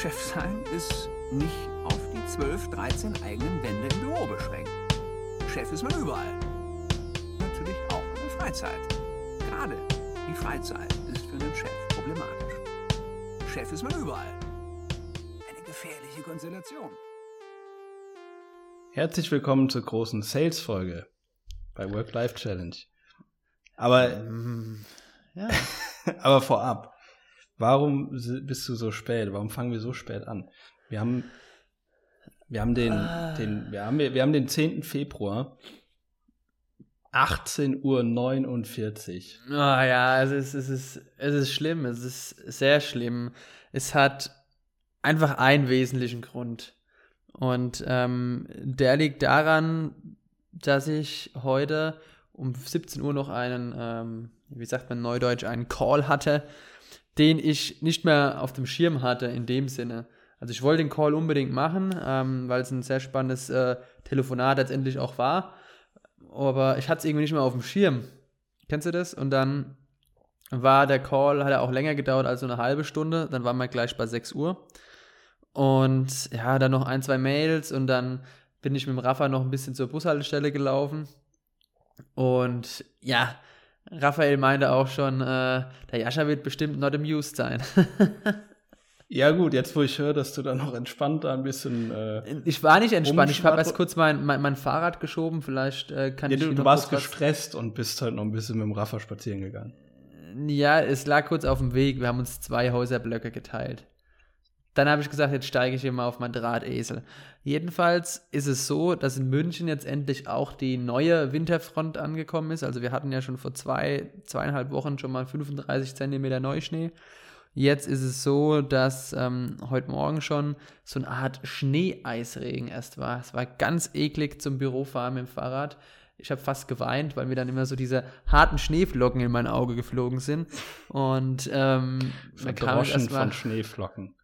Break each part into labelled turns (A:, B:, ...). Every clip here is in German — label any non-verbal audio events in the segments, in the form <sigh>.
A: Chef sein ist nicht auf die 12, 13 eigenen Wände im Büro beschränkt. Chef ist man überall. Natürlich auch in der Freizeit. Gerade die Freizeit ist für einen Chef problematisch. Chef ist man überall. Eine gefährliche Konstellation.
B: Herzlich willkommen zur großen Sales-Folge bei Work-Life Challenge. Aber,
C: Ähm, ja. <laughs>
B: aber vorab, warum bist du so spät? Warum fangen wir so spät an? Wir haben, wir haben den,
C: Ah.
B: den, wir haben, wir haben den 10. Februar, 18 Uhr 49.
C: Ah ja, es ist, es ist, es ist schlimm, es ist sehr schlimm. Es hat einfach einen wesentlichen Grund. Und ähm, der liegt daran, dass ich heute um 17 Uhr noch einen, ähm, wie sagt man neudeutsch, einen Call hatte, den ich nicht mehr auf dem Schirm hatte in dem Sinne. Also ich wollte den Call unbedingt machen, ähm, weil es ein sehr spannendes äh, Telefonat letztendlich auch war. Aber ich hatte es irgendwie nicht mehr auf dem Schirm. Kennst du das? Und dann war der Call, hat er auch länger gedauert als so eine halbe Stunde. Dann waren wir gleich bei 6 Uhr. Und ja, dann noch ein, zwei Mails und dann bin ich mit dem Rafa noch ein bisschen zur Bushaltestelle gelaufen. Und ja, Raphael meinte auch schon, äh, der Jascha wird bestimmt not amused sein. <laughs>
B: Ja gut, jetzt wo ich höre, dass du da noch entspannt da ein bisschen, äh,
C: ich war nicht entspannt, ich habe erst kurz mein, mein, mein Fahrrad geschoben, vielleicht äh, kann
B: ja,
C: ich
B: du, du warst gestresst und bist halt noch ein bisschen mit dem Raffer spazieren gegangen.
C: Ja, es lag kurz auf dem Weg. Wir haben uns zwei Häuserblöcke geteilt. Dann habe ich gesagt, jetzt steige ich hier mal auf meinen Drahtesel. Jedenfalls ist es so, dass in München jetzt endlich auch die neue Winterfront angekommen ist. Also wir hatten ja schon vor zwei, zweieinhalb Wochen schon mal 35 Zentimeter Neuschnee. Jetzt ist es so, dass ähm, heute Morgen schon so eine Art Schneeeisregen erst war. Es war ganz eklig zum Bürofahren mit dem Fahrrad. Ich habe fast geweint, weil mir dann immer so diese harten Schneeflocken in mein Auge geflogen sind. Und ähm, da kam ich
B: Verdroschen
C: erst mal,
B: von Schneeflocken.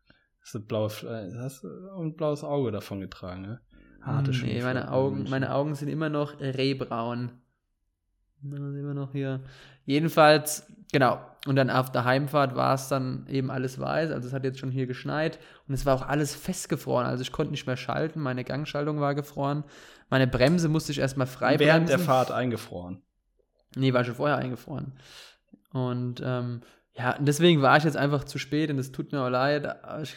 B: Hast du blaue, äh, hast du ein blaues Auge davon getragen, ne? Harte
C: nee,
B: Schneeflocken
C: meine
B: in
C: Augen, meine Augen sind immer noch rehbraun. Na, Immer noch hier. Jedenfalls, genau. Und dann auf der Heimfahrt war es dann eben alles weiß. Also es hat jetzt schon hier geschneit und es war auch alles festgefroren. Also ich konnte nicht mehr schalten. Meine Gangschaltung war gefroren. Meine Bremse musste ich erstmal frei
B: Während der
C: bremsen.
B: Fahrt eingefroren.
C: Nee, war schon vorher eingefroren. Und ähm, ja, und deswegen war ich jetzt einfach zu spät und es tut mir auch leid. Ich,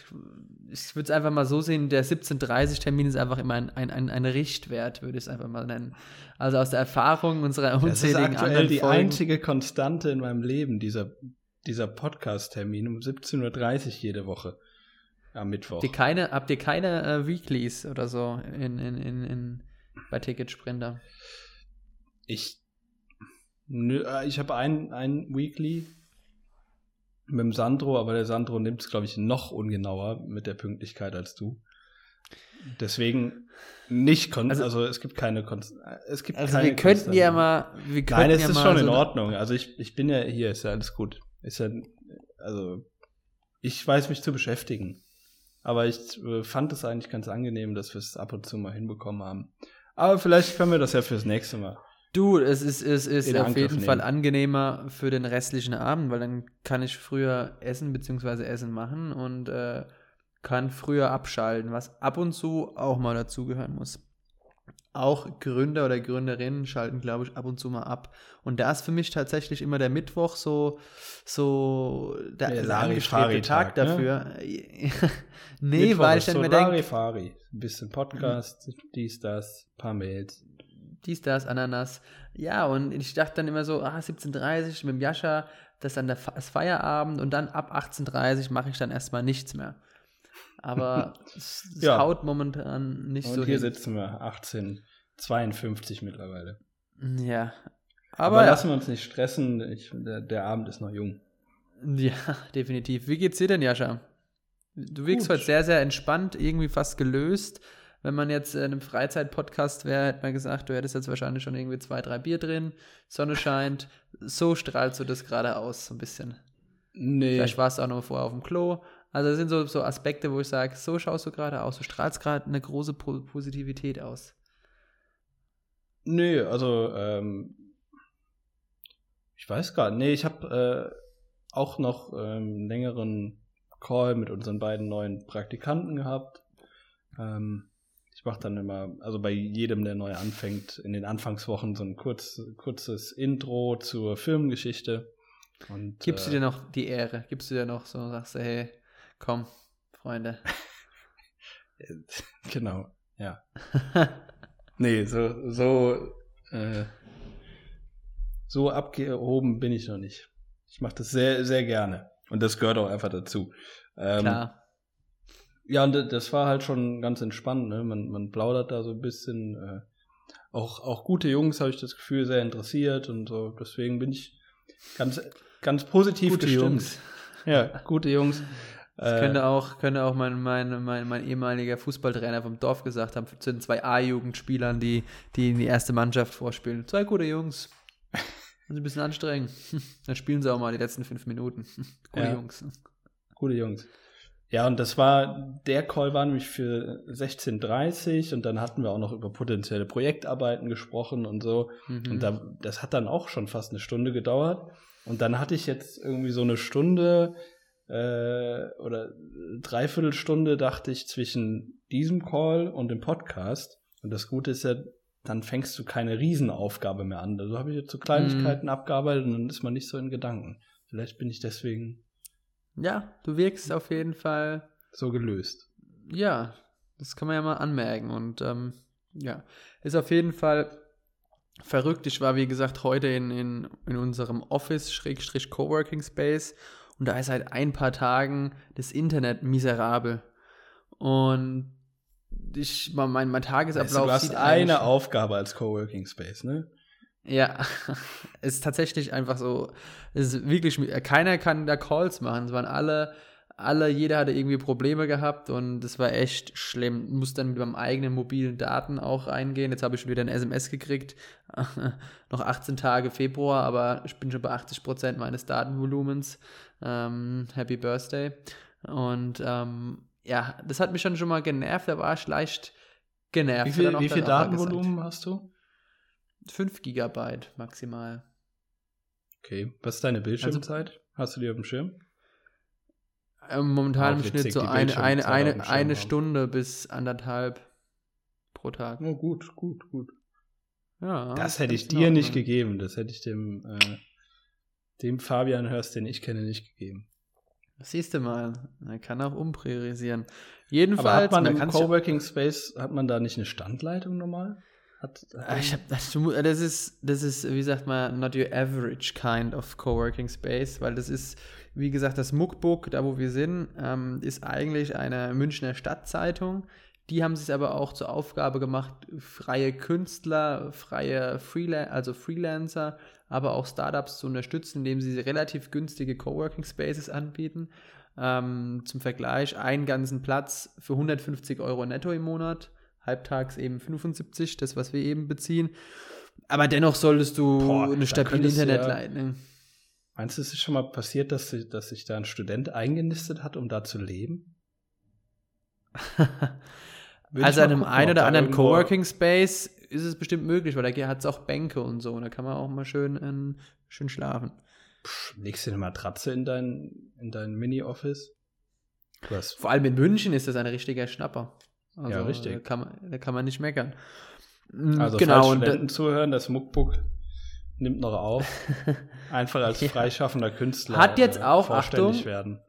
C: ich würde es einfach mal so sehen, der 17.30-Termin ist einfach immer ein, ein, ein, ein Richtwert, würde ich es einfach mal nennen. Also aus der Erfahrung unserer
B: Das ist
C: unzähligen
B: aktuell die
C: Folgen.
B: einzige Konstante in meinem Leben, dieser, dieser Podcast-Termin um 17.30 Uhr jede Woche. Am Mittwoch.
C: Habt ihr keine, habt ihr keine äh, Weeklies oder so in, in, in, in, bei Ticket Sprinter?
B: Ich, nö, äh, ich habe ein, ein Weekly mit dem Sandro, aber der Sandro nimmt es, glaube ich, noch ungenauer mit der Pünktlichkeit als du. Deswegen nicht, kon also,
C: Also-
B: es gibt keine, kon es gibt
C: Also
B: keine
C: wir könnten
B: Konstante.
C: ja mal, wir könnten
B: Nein, es
C: ja
B: ist schon
C: so
B: in Ordnung. Also ich, ich bin ja hier, ist ja alles gut. Ist ja, also ich weiß mich zu beschäftigen. Aber ich äh, fand es eigentlich ganz angenehm, dass wir es ab und zu mal hinbekommen haben. Aber vielleicht können wir das ja fürs nächste Mal.
C: Du, es ist, es ist auf
B: Angriff
C: jeden Fall
B: nehmen.
C: angenehmer für den restlichen Abend, weil dann kann ich früher essen bzw. Essen machen und äh, kann früher abschalten, was ab und zu auch mal dazugehören muss. Auch Gründer oder Gründerinnen schalten, glaube ich, ab und zu mal ab. Und da ist für mich tatsächlich immer der Mittwoch so, so der
B: Der
C: angestrebte Tag
B: ne?
C: dafür. <laughs> nee,
B: Mittwoch
C: weil ich dann
B: so
C: mir denke.
B: Ein bisschen Podcast, dies, das, paar Mails.
C: Dies, das, Ananas. Ja, und ich dachte dann immer so, ah, 17.30 mit dem Jascha, das ist dann der das Feierabend und dann ab 18.30 mache ich dann erstmal nichts mehr. Aber <laughs> es, es
B: Ja.
C: haut momentan nicht
B: Und
C: so
B: hier
C: hin.
B: sitzen wir 1852 mittlerweile.
C: Ja.
B: Aber,
C: Aber,
B: lassen wir uns nicht stressen. Ich, der, der Abend ist noch jung.
C: ja, <laughs> definitiv. Wie geht's dir denn, Jascha? Du wirkst
B: Gut.
C: heute sehr, sehr entspannt, irgendwie fast gelöst. Wenn man jetzt in einem Freizeit-Podcast wäre, hätte man gesagt, du hättest jetzt wahrscheinlich schon irgendwie zwei, drei Bier drin, Sonne scheint. So strahlst du das gerade aus, so ein bisschen.
B: Nee.
C: Vielleicht warst du auch noch vorher auf dem Klo. Also das sind so, so Aspekte, wo ich sage, so schaust du gerade aus. Du strahlst gerade eine große Po- Positivität aus.
B: Nö, also ähm, ich weiß gar nicht. Nee, ich habe äh, auch noch ähm, längeren Call mit unseren beiden neuen Praktikanten gehabt. Ähm, ich mache dann immer, also bei jedem, der neu anfängt, in den Anfangswochen so ein kurz, kurzes Intro zur Firmengeschichte. Und,
C: Gibst
B: äh,
C: du dir noch die Ehre? Gibst du dir noch so, sagst du, hey, komm, Freunde. <laughs>
B: genau, ja. <laughs> Nee, so, so, äh, so abgehoben bin ich noch nicht. Ich mache das sehr, sehr gerne. Und das gehört auch einfach dazu. Ähm,
C: Klar.
B: Ja, und das war halt schon ganz entspannt. Ne? Man, man plaudert da so ein bisschen. Äh, auch, auch gute Jungs habe ich das Gefühl sehr interessiert und so. Deswegen bin ich ganz, ganz positiv
C: Gute
B: gestimmt.
C: Jungs.
B: Ja, gute Jungs. <laughs>
C: Das
B: Äh,
C: könnte auch, könnte auch mein, mein, mein, mein ehemaliger Fußballtrainer vom Dorf gesagt haben, zu den zwei A-Jugendspielern, die, die in die erste Mannschaft vorspielen. Zwei gute Jungs. Und ein bisschen anstrengend. <laughs> Dann spielen sie auch mal die letzten fünf Minuten. <laughs> Gute
B: Ja.
C: Jungs.
B: Gute Jungs. Ja, und das war, der Call war nämlich für 16.30 und dann hatten wir auch noch über potenzielle Projektarbeiten gesprochen und so.
C: Mhm.
B: Und da, das hat dann auch schon fast eine Stunde gedauert. Und dann hatte ich jetzt irgendwie so eine Stunde äh, oder Dreiviertelstunde, dachte ich, zwischen diesem Call und dem Podcast. Und das Gute ist ja, dann fängst du keine Riesenaufgabe mehr an. Also habe ich jetzt so Kleinigkeiten
C: Mhm.
B: abgearbeitet und dann ist man nicht so in Gedanken. Vielleicht bin ich deswegen
C: ja, du wirkst auf jeden Fall
B: so gelöst.
C: Ja, das kann man ja mal anmerken. Und ähm, ja, ist auf jeden Fall verrückt. Ich war, wie gesagt, heute in, in, in unserem Office, Schrägstrich Coworking Space. Und da ist seit ein paar Tagen das Internet miserabel. Und ich, mein, mein, Tagesablauf
B: du hast
C: sieht
B: eine Aufgabe als Coworking Space, ne?
C: Ja, es <laughs> ist tatsächlich einfach so, es ist wirklich, keiner kann da Calls machen. Es waren alle, alle, jeder hatte irgendwie Probleme gehabt und es war echt schlimm. Muss dann mit meinem eigenen mobilen Daten auch eingehen. Jetzt habe ich schon wieder ein SMS gekriegt. <laughs> Noch 18 Tage Februar, aber ich bin schon bei 80 Prozent meines Datenvolumens. Ähm, Happy Birthday. Und ähm, ja, das hat mich schon schon mal genervt. Da war ich leicht genervt.
B: Wie viel, wie viel. Datenvolumen hast du?
C: 5 Gigabyte maximal.
B: Okay. Was ist deine Bildschirmzeit? hast du die auf dem Schirm?
C: Ähm, momentan im Schnitt so eine, eine, eine, eine
B: haben.
C: Stunde bis anderthalb pro Tag.
B: Oh, gut, gut, gut.
C: Ja,
B: Das hätte ich dir nicht gegeben. Das hätte ich dem, äh, dem Fabian Hörst, den ich kenne, nicht gegeben.
C: Siehst du mal, man kann auch umpriorisieren.
B: Aber
C: Jedenfalls,
B: hat man im
C: kann sich-
B: Coworking Space, hat man da nicht eine Standleitung normal? Hat,
C: Ah, Ich hab, das, mu- das ist, das ist, wie sagt man, not your average kind of Coworking Space, weil das ist, wie gesagt, das Muckbook, da wo wir sind, ähm, ist eigentlich eine Münchner Stadtzeitung. Die haben sich aber auch zur Aufgabe gemacht, freie Künstler, freie Freelancer, also Freelancer, aber auch Startups zu unterstützen, indem sie relativ günstige Coworking Spaces anbieten. Ähm, zum Vergleich, einen ganzen Platz für 150 Euro netto im Monat, halbtags eben 75, das, was wir eben beziehen. Aber dennoch solltest du
B: Boah,
C: eine stabile
B: du ja-
C: Internetleitung.
B: Meinst du, es ist schon mal passiert, dass, sich- dass sich da ein Student eingenistet hat, um da zu leben? <laughs>
C: Also an einem
B: gucken,
C: ein oder anderen Coworking Space ist es bestimmt möglich, weil da hat es auch Bänke und so. Und da kann man auch mal schön, ähm, schön schlafen.
B: Pff, legst du eine Matratze in dein, in dein Mini-Office?
C: Vor allem in München ist das ein richtiger Schnapper. Also,
B: Ja, richtig.
C: Da kann man, da kann man nicht meckern. Mm,
B: Also
C: genau,
B: falls
C: und
B: Studenten zuhören, das Muckbook nimmt noch auf. <laughs> Einfach als freischaffender Künstler
C: Hat jetzt
B: äh,
C: auch,
B: vorstellig
C: Achtung,
B: werden.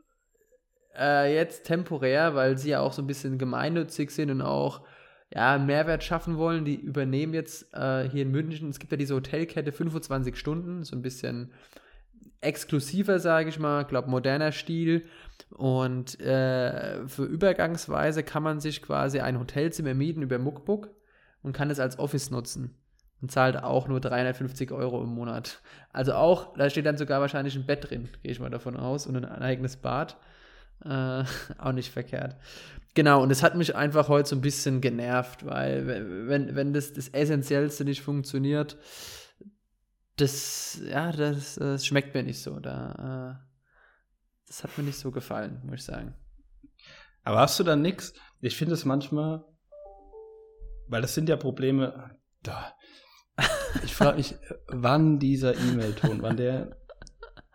C: äh, jetzt temporär, weil sie ja auch so ein bisschen gemeinnützig sind und auch ja, einen Mehrwert schaffen wollen. Die übernehmen jetzt äh, hier in München, es gibt ja diese Hotelkette 25 Stunden, so ein bisschen exklusiver, sage ich mal, glaube moderner Stil. Und äh, für Übergangsweise kann man sich quasi ein Hotelzimmer mieten über Muckbook und kann es als Office nutzen. Und zahlt auch nur 350 Euro im Monat. Also auch, da steht dann sogar wahrscheinlich ein Bett drin, gehe ich mal davon aus, und ein eigenes Bad. Äh, <laughs> auch nicht verkehrt. Genau, und es hat mich einfach heute so ein bisschen genervt, weil we- wenn, wenn das, das Essentiellste nicht funktioniert, das, ja, das, das schmeckt mir nicht so. Da, äh, das hat mir nicht so gefallen, muss ich sagen.
B: Aber hast du dann nix? Ich finde es manchmal, weil das sind ja Probleme. Da. Ich frage mich, <laughs> wann dieser E-Mail-Ton, wann der,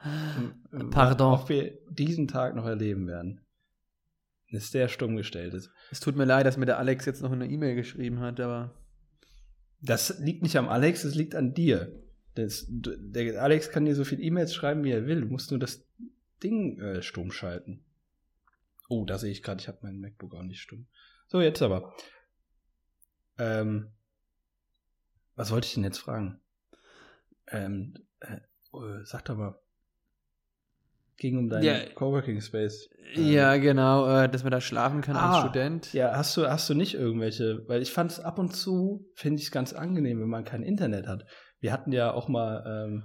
B: <laughs>
C: Pardon.
B: ob wir diesen Tag noch erleben werden. ist sehr stumm gestellt ist.
C: Es tut mir leid, dass mir der Alex jetzt noch eine E-Mail geschrieben hat, aber.
B: Das liegt nicht am Alex, es liegt an dir. Das, der Alex kann dir so viele E-Mails schreiben, wie er will. Du musst nur das Ding äh, stumm schalten. Oh, da sehe ich gerade, ich habe meinen MacBook auch nicht stumm. So, jetzt aber. Ähm, was wollte ich denn jetzt fragen? Ähm, äh, äh sag doch mal. Ging um deinen ja, Coworking Space.
C: Ja, genau, äh, dass man da schlafen kann ah, als Student.
B: Ja, hast du, hast du nicht irgendwelche, weil ich fand es ab und zu, finde ich es ganz angenehm, wenn man kein Internet hat. Wir hatten ja auch mal, ähm,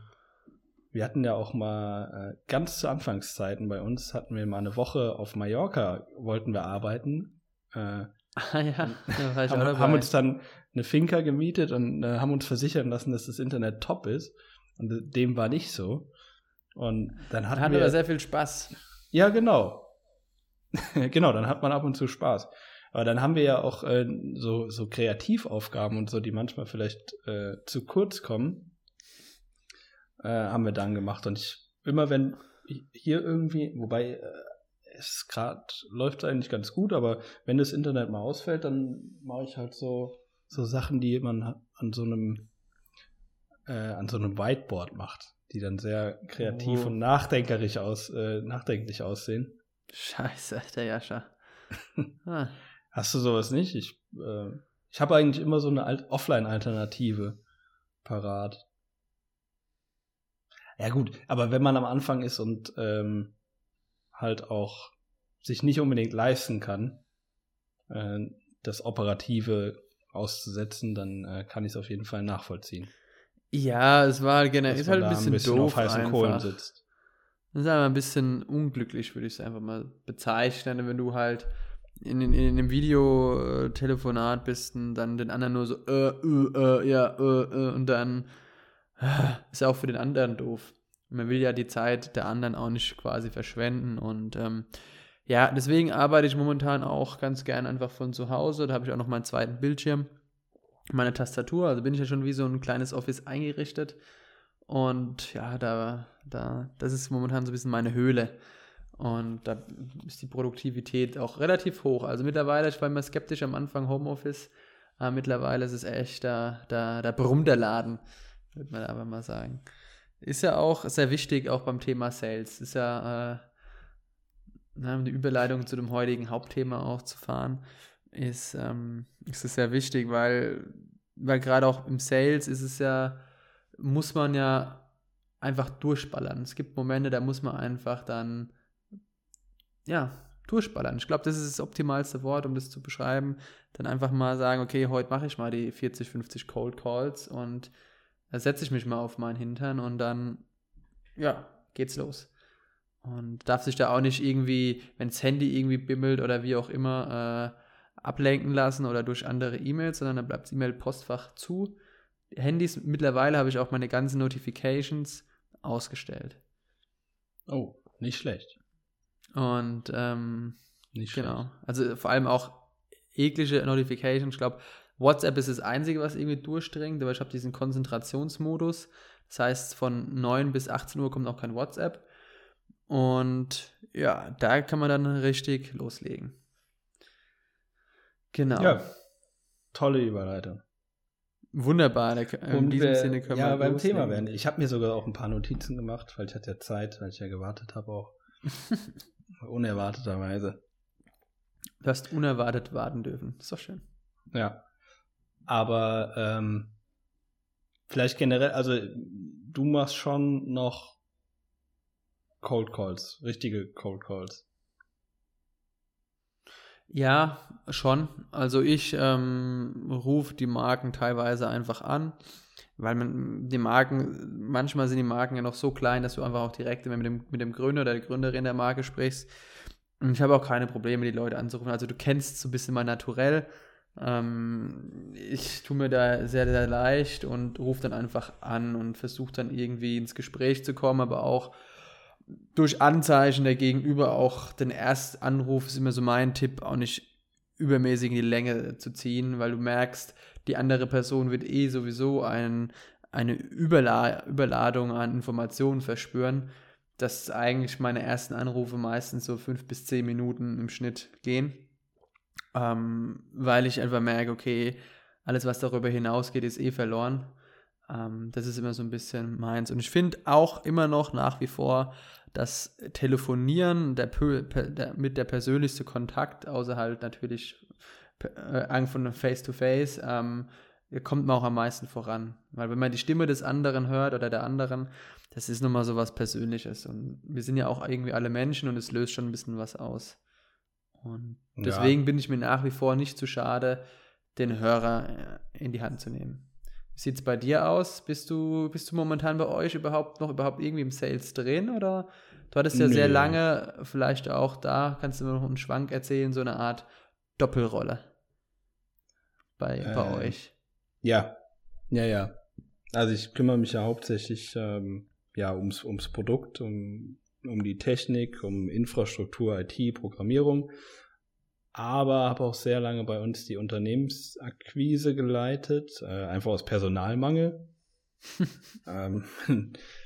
B: wir hatten ja auch mal äh, ganz zu Anfangszeiten bei uns, hatten wir mal eine Woche auf Mallorca, wollten wir arbeiten. Äh,
C: Ah ja, <laughs>
B: da war ich haben, haben uns dann eine Finca gemietet und äh, haben uns versichern lassen, dass das Internet top ist. Und dem war nicht so. Und dann hatten
C: hatten
B: wir
C: aber sehr viel Spaß.
B: Ja, genau. <laughs> genau, dann hat man ab und zu Spaß. Aber dann haben wir ja auch äh, so, so Kreativaufgaben und so, die manchmal vielleicht äh, zu kurz kommen, äh, haben wir dann gemacht. Und ich, immer wenn hier irgendwie, wobei äh, es gerade läuft eigentlich ganz gut, aber wenn das Internet mal ausfällt, dann mache ich halt so, so Sachen, die man an so einem äh, an so einem Whiteboard macht, die dann sehr kreativ oh. und nachdenkerisch aus, äh, nachdenklich aussehen.
C: Scheiße, der Jascha. <laughs> ah.
B: Hast du sowas nicht? Ich, äh, ich habe eigentlich immer so eine Offline-Alternative parat. Ja gut, aber wenn man am Anfang ist und ähm, halt auch sich nicht unbedingt leisten kann, äh, das Operative auszusetzen, dann äh, kann ich es auf jeden Fall nachvollziehen.
C: Ja, es war generell ist halt ein bisschen, ein bisschen doof
B: auf heißen einfach. Kohlen sitzt.
C: Das ist aber ein bisschen unglücklich, würde ich es einfach mal bezeichnen, wenn du halt in, in, in einem Videotelefonat bist und dann den anderen nur so, äh, äh, äh, ja, äh, äh, und dann äh, ist ja auch für den anderen doof. Man will ja die Zeit der anderen auch nicht quasi verschwenden und ähm, ja, deswegen arbeite ich momentan auch ganz gern einfach von zu Hause. Da habe ich auch noch meinen zweiten Bildschirm, meine Tastatur. Also bin ich ja schon wie so ein kleines Office eingerichtet. Und ja, da, da, das ist momentan so ein bisschen meine Höhle. Und da ist die Produktivität auch relativ hoch. Also mittlerweile, ich war immer skeptisch am Anfang Homeoffice, aber mittlerweile ist es echt, da, da, da brummt der Laden, würde man aber mal sagen. Ist ja auch sehr wichtig, auch beim Thema Sales. Ist ja äh, eine Überleitung zu dem heutigen Hauptthema auch zu fahren, ist, ähm, ist es sehr wichtig, weil, weil gerade auch im Sales ist es ja, muss man ja einfach durchballern. Es gibt Momente, da muss man einfach dann ja, durchballern. Ich glaube, das ist das optimalste Wort, um das zu beschreiben. Dann einfach mal sagen, okay, heute mache ich mal die 40, 50 Cold Calls und da setze ich mich mal auf meinen Hintern und dann, ja, geht's los. Und darf sich da auch nicht irgendwie, wenn das Handy irgendwie bimmelt oder wie auch immer, äh, ablenken lassen oder durch andere E-Mails, sondern dann bleibt das E-Mail-Postfach zu. Handys, mittlerweile habe ich auch meine ganzen Notifications ausgestellt.
B: Oh, nicht schlecht.
C: Und ähm, Nicht genau. Schlecht. Also vor allem auch eklige Notifications. Ich glaube, WhatsApp ist das Einzige, was irgendwie durchdringt, aber ich habe diesen Konzentrationsmodus. Das heißt, von 9 bis 18 Uhr kommt auch kein WhatsApp. Und ja, da kann man dann richtig loslegen. Genau. Ja,
B: tolle Überleitung.
C: Wunderbar. Da, in diesem
B: wir,
C: Sinne können
B: ja,
C: wir
B: beim loslegen. Thema werden. Ich habe mir sogar auch ein paar Notizen gemacht, weil ich hatte ja Zeit, weil ich ja gewartet habe auch. <laughs> Unerwarteterweise.
C: Du hast unerwartet warten dürfen. Ist doch schön.
B: Ja. Aber ähm, vielleicht generell, also du machst schon noch Cold Calls, richtige Cold Calls.
C: Ja, schon. Also ich ähm, rufe die Marken teilweise einfach an weil man die Marken, manchmal sind die Marken ja noch so klein, dass du einfach auch direkt mit dem, mit dem Gründer oder der Gründerin der Marke sprichst. Und ich habe auch keine Probleme, die Leute anzurufen. Also du kennst so ein bisschen mein Naturell. Ähm, ich tue mir da sehr, sehr leicht und rufe dann einfach an und versuche dann irgendwie ins Gespräch zu kommen, aber auch durch Anzeichen der Gegenüber auch den Erstanruf ist immer so mein Tipp, auch nicht übermäßig in die Länge zu ziehen, weil du merkst, die andere Person wird eh sowieso ein, eine Überla Überladung an Informationen verspüren. dass eigentlich meine ersten Anrufe meistens so fünf bis zehn Minuten im Schnitt gehen, ähm, weil ich einfach merke, okay, alles, was darüber hinausgeht, ist eh verloren. Ähm, das ist immer so ein bisschen meins. Und ich finde auch immer noch nach wie vor, dass Telefonieren der, der, mit der persönlichste Kontakt, außer halt natürlich äh, von Face-to-Face, ähm, kommt man auch am meisten voran. Weil wenn man die Stimme des anderen hört oder der anderen, das ist nochmal so was Persönliches. Und wir sind ja auch irgendwie alle Menschen und es löst schon ein bisschen was aus. Und deswegen ja. bin ich mir nach wie vor nicht zu schade, den Hörer äh, in die Hand zu nehmen. Wie sieht es bei dir aus? Bist du, bist du momentan bei euch überhaupt noch überhaupt irgendwie im Sales drin? Oder du hattest ja Nö. sehr lange, vielleicht auch da, kannst du mir noch einen Schwank erzählen, so eine Art Doppelrolle bei, äh, bei euch.
B: Ja, ja, ja. Also ich kümmere mich ja hauptsächlich ähm, ja, ums, ums Produkt, um, um die Technik, um Infrastruktur, IT, Programmierung. Aber habe auch sehr lange bei uns die Unternehmensakquise geleitet, äh, einfach aus Personalmangel. <laughs> ähm,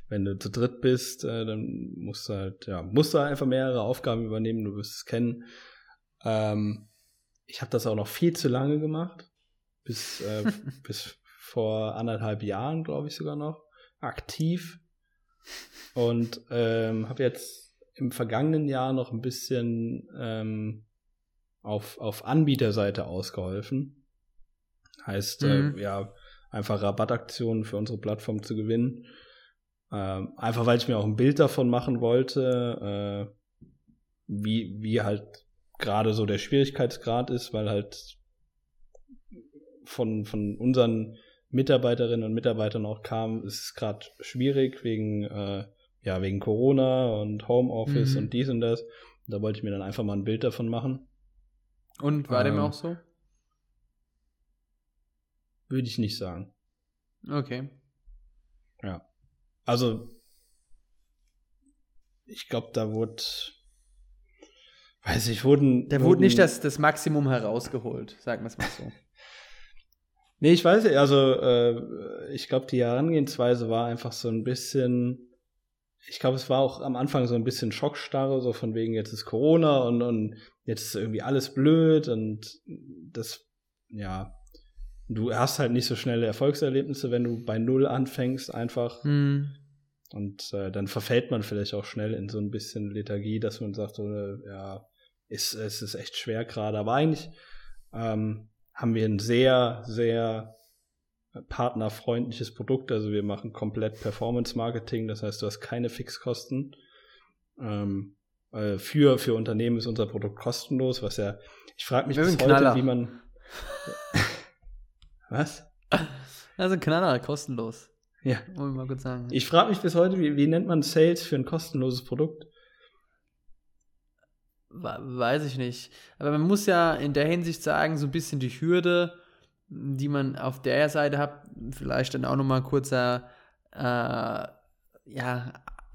B: wenn du zu dritt bist, äh, dann musst du halt, ja, musst du einfach mehrere Aufgaben übernehmen, du wirst es kennen. Ähm, ich habe das auch noch viel zu lange gemacht, bis, äh, <laughs> bis vor anderthalb Jahren, glaube ich sogar noch, aktiv. Und ähm, habe jetzt im vergangenen Jahr noch ein bisschen ähm, auf, auf Anbieterseite ausgeholfen. Heißt, äh, mhm. äh, ja, einfach Rabattaktionen für unsere Plattform zu gewinnen. Ähm, einfach weil ich mir auch ein Bild davon machen wollte, äh, wie, wie halt gerade so der Schwierigkeitsgrad ist, weil halt von, von unseren Mitarbeiterinnen und Mitarbeitern auch kam, ist es gerade schwierig wegen, äh, ja, wegen Corona und Homeoffice mhm. und dies und das. Da wollte ich mir dann einfach mal ein Bild davon machen.
C: Und war ähm, dem auch so?
B: Würde ich nicht sagen.
C: Okay.
B: Ja. Also, ich glaube, da wurde, weiß ich, wurden.
C: Da wurde nicht das, das Maximum herausgeholt, sagen wir es mal so. <laughs>
B: Nee, ich weiß nicht, also äh, ich glaube, die Herangehensweise war einfach so ein bisschen, ich glaube, es war auch am Anfang so ein bisschen Schockstarre, so von wegen jetzt ist Corona und, und jetzt ist irgendwie alles blöd und das, ja, du hast halt nicht so schnelle Erfolgserlebnisse, wenn du bei Null anfängst, einfach. Mhm. Und äh, dann verfällt man vielleicht auch schnell in so ein bisschen Lethargie, dass man sagt, so, ja, ist, es ist echt schwer gerade. Aber eigentlich ähm, haben wir ein sehr, sehr partnerfreundliches Produkt. Also wir machen komplett Performance Marketing, das heißt, du hast keine Fixkosten. Ähm, äh, für, für Unternehmen ist unser Produkt kostenlos, was ja, ich frage mich bis heute, wie man. <laughs> was?
C: Also Knaller, kostenlos.
B: Ja.
C: Wollen wir mal kurz sagen.
B: Ich frage mich bis heute, wie, wie nennt man Sales für ein kostenloses Produkt?
C: Weiß ich nicht. Aber man muss ja in der Hinsicht sagen, so ein bisschen die Hürde, die man auf der Seite hat, vielleicht dann auch nochmal ein kurzer äh, ja,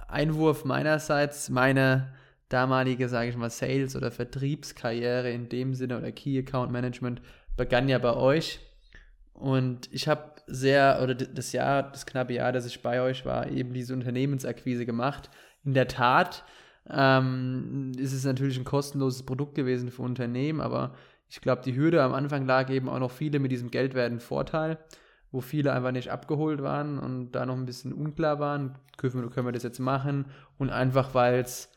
C: Einwurf meinerseits. Meine damalige, sage ich mal, Sales- oder Vertriebskarriere in dem Sinne oder Key Account Management begann ja bei euch. Und ich habe sehr, oder das Jahr, das knappe Jahr, das ich bei euch war, eben diese Unternehmensakquise gemacht. In der Tat ähm, ist es natürlich ein kostenloses Produkt gewesen für Unternehmen, aber ich glaube, die Hürde am Anfang lag eben auch noch viele mit diesem Geldwerten Vorteil, wo viele einfach nicht abgeholt waren und da noch ein bisschen unklar waren, können wir, können wir das jetzt machen und einfach weil es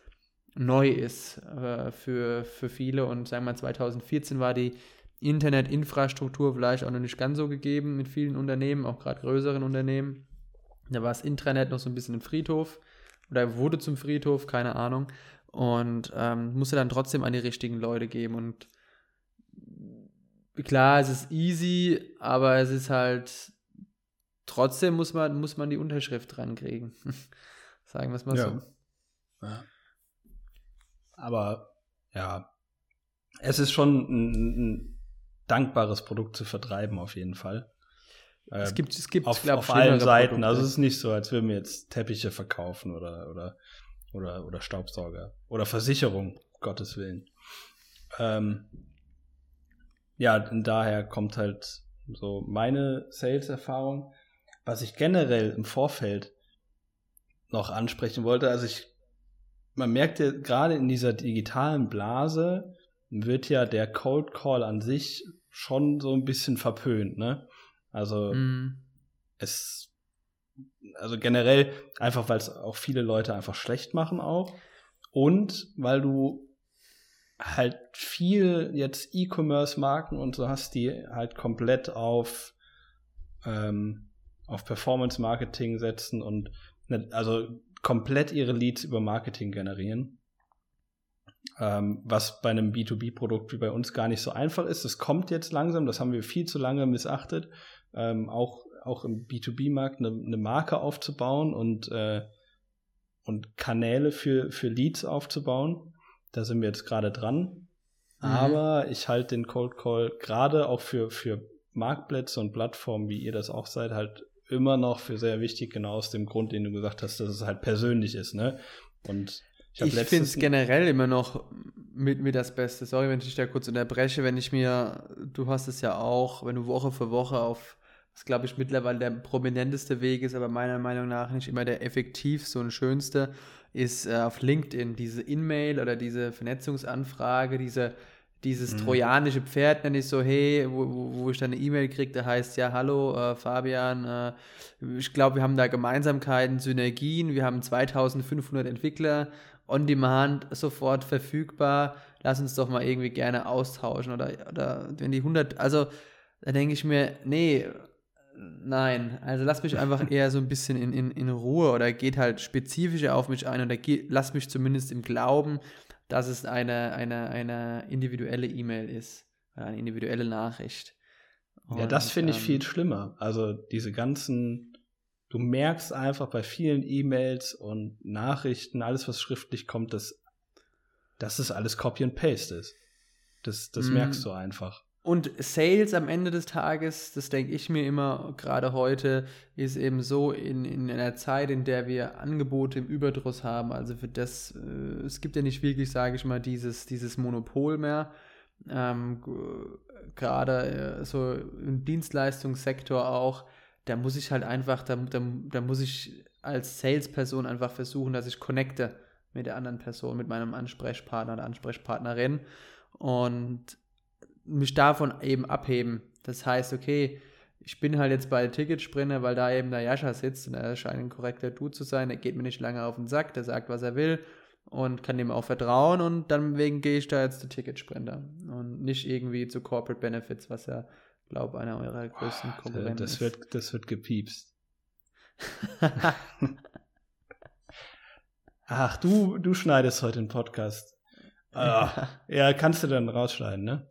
C: neu ist äh, für, für viele und sagen wir mal 2014 war die Internetinfrastruktur vielleicht auch noch nicht ganz so gegeben in vielen Unternehmen, auch gerade größeren Unternehmen. Da war das Intranet noch so ein bisschen ein Friedhof oder wurde zum Friedhof, keine Ahnung. Und ähm, musste dann trotzdem an die richtigen Leute geben. Und klar, es ist easy, aber es ist halt trotzdem muss man, muss man die Unterschrift dran kriegen. <laughs> Sagen wir es mal
B: ja.
C: so.
B: Ja. Aber ja, es ist schon ein, ein, dankbares Produkt zu vertreiben, auf jeden Fall.
C: Es ähm, gibt, es gibt,
B: auf, glaub, auf allen Seiten. Produkte. Also es ist nicht so, als würden wir jetzt Teppiche verkaufen oder, oder, oder, oder Staubsauger. Oder Versicherung, Gottes Willen. Ähm, ja, daher kommt halt so meine Sales-Erfahrung. Was ich generell im Vorfeld noch ansprechen wollte, also ich man merkt ja gerade in dieser digitalen Blase wird ja der Cold Call an sich schon so ein bisschen verpönt, ne? Also mm. es, also generell einfach, weil es auch viele Leute einfach schlecht machen auch und weil du halt viel jetzt E-Commerce-Marken und so hast, die halt komplett auf ähm, auf Performance-Marketing setzen und ne, also komplett ihre Leads über Marketing generieren. Ähm, was bei einem B2B-Produkt wie bei uns gar nicht so einfach ist. Das kommt jetzt langsam, das haben wir viel zu lange missachtet. Ähm, auch, auch im B2B-Markt eine, eine, Marke aufzubauen und, äh, und Kanäle für, für Leads aufzubauen. Da sind wir jetzt gerade dran. Mhm. Aber ich halte den Cold Call gerade auch für, für Marktplätze und Plattformen, wie ihr das auch seid, halt immer noch für sehr wichtig, genau aus dem Grund, den du gesagt hast, dass es halt persönlich ist, ne? Und
C: ich, ich finde es generell immer noch mit, mit das Beste. Sorry, wenn ich dich da kurz unterbreche, wenn ich mir, du hast es ja auch, wenn du Woche für Woche auf, was glaube ich mittlerweile der prominenteste Weg ist, aber meiner Meinung nach nicht immer der effektivste und schönste, ist äh, auf LinkedIn diese In-Mail oder diese Vernetzungsanfrage, diese dieses mhm. trojanische Pferd nenne ich so, hey, wo, wo ich dann eine E-Mail kriege, da heißt ja, hallo äh, Fabian, äh, ich glaube, wir haben da Gemeinsamkeiten, Synergien, wir haben 2500 Entwickler, on demand, sofort verfügbar, lass uns doch mal irgendwie gerne austauschen oder, oder wenn die 100, also da denke ich mir, nee, nein, also lass mich einfach eher so ein bisschen in, in, in Ruhe oder geht halt spezifischer auf mich ein oder geht, lass mich zumindest im Glauben, dass es eine, eine, eine individuelle E-Mail ist, eine individuelle Nachricht.
B: Und, ja, das finde ich ähm, viel schlimmer. Also diese ganzen, du merkst einfach bei vielen E-Mails und Nachrichten, alles was schriftlich kommt, dass, dass es alles Copy and Paste ist. Das, das mm. merkst du einfach.
C: Und Sales am Ende des Tages, das denke ich mir immer, gerade heute, ist eben so in, in einer Zeit, in der wir Angebote im Überdruss haben. Also für das, äh, es gibt ja nicht wirklich, sage ich mal, dieses, dieses Monopol mehr. Ähm, gerade äh, so im Dienstleistungssektor auch, da muss ich halt einfach, da, da, da muss ich als Salesperson einfach versuchen, dass ich connecte mit der anderen Person, mit meinem Ansprechpartner oder Ansprechpartnerin. Und mich davon eben abheben. Das heißt, okay, ich bin halt jetzt bei Ticketsprinter, weil da eben der Jascha sitzt und er scheint ein korrekter Dude zu sein. Er geht mir nicht lange auf den Sack, der sagt, was er will und kann dem auch vertrauen und dann wegen gehe ich da jetzt zu Ticketsprinter und nicht irgendwie zu Corporate Benefits, was ja, glaube einer eurer größten
B: oh, Konkurrenten das ist. Wird, das wird gepiepst. <laughs> Ach, du, du schneidest heute den Podcast. Ah, ja, kannst du dann rausschneiden, ne?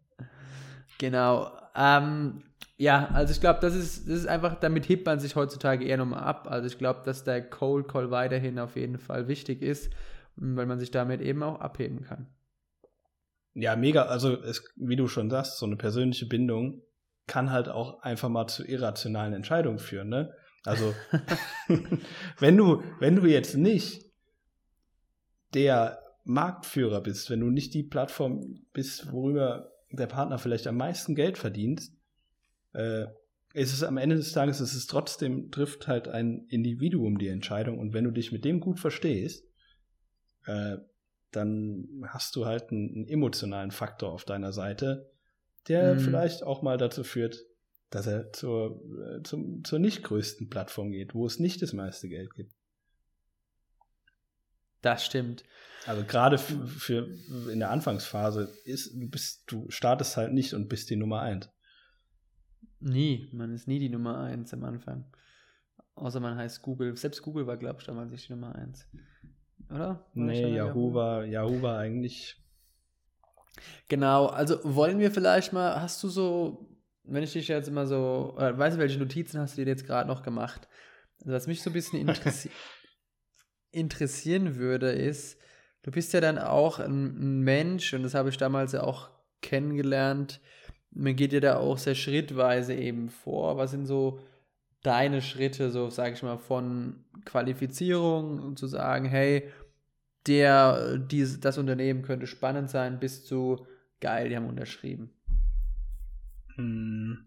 C: Genau. Ähm, ja, also ich glaube, das ist, das ist einfach, damit hebt man sich heutzutage eher nochmal ab. Also ich glaube, dass der Cold Call weiterhin auf jeden Fall wichtig ist, weil man sich damit eben auch abheben kann.
B: Ja, mega. Also es, wie du schon sagst, so eine persönliche Bindung kann halt auch einfach mal zu irrationalen Entscheidungen führen, ne? Also <laughs> <laughs> wenn du, wenn du jetzt nicht der Marktführer bist, wenn du nicht die Plattform bist, worüber der Partner vielleicht am meisten Geld verdient, äh, ist es am Ende des Tages, ist es trotzdem, trifft halt ein Individuum die Entscheidung und wenn du dich mit dem gut verstehst, äh, dann hast du halt einen, einen, emotionalen Faktor auf deiner Seite, der mhm. vielleicht auch mal dazu führt, dass er zur, äh, zum, zur nicht größten Plattform geht, wo es nicht das meiste Geld gibt.
C: Das stimmt.
B: Also gerade für, für, in der Anfangsphase ist, du bist, du startest halt nicht und bist die Nummer eins.
C: Nie, man ist nie die Nummer eins am Anfang. Außer man heißt Google. Selbst Google war, glaube ich, damals nicht die Nummer eins. Oder? War
B: nee, Yahoo war, Yahoo war eigentlich.
C: Genau, also wollen wir vielleicht mal, hast du so, wenn ich dich jetzt immer so, äh, weißt du, welche Notizen hast du dir jetzt gerade noch gemacht? Also was mich so ein bisschen <laughs> interessiert. Interessieren würde, ist, du bist ja dann auch ein, Mensch, und das habe ich damals ja auch kennengelernt, man geht ja da auch sehr schrittweise eben vor. Was sind so deine Schritte, so sage ich mal, von Qualifizierung und zu sagen, hey, der, dies, das Unternehmen könnte spannend sein, bis zu geil, die haben unterschrieben. Hm.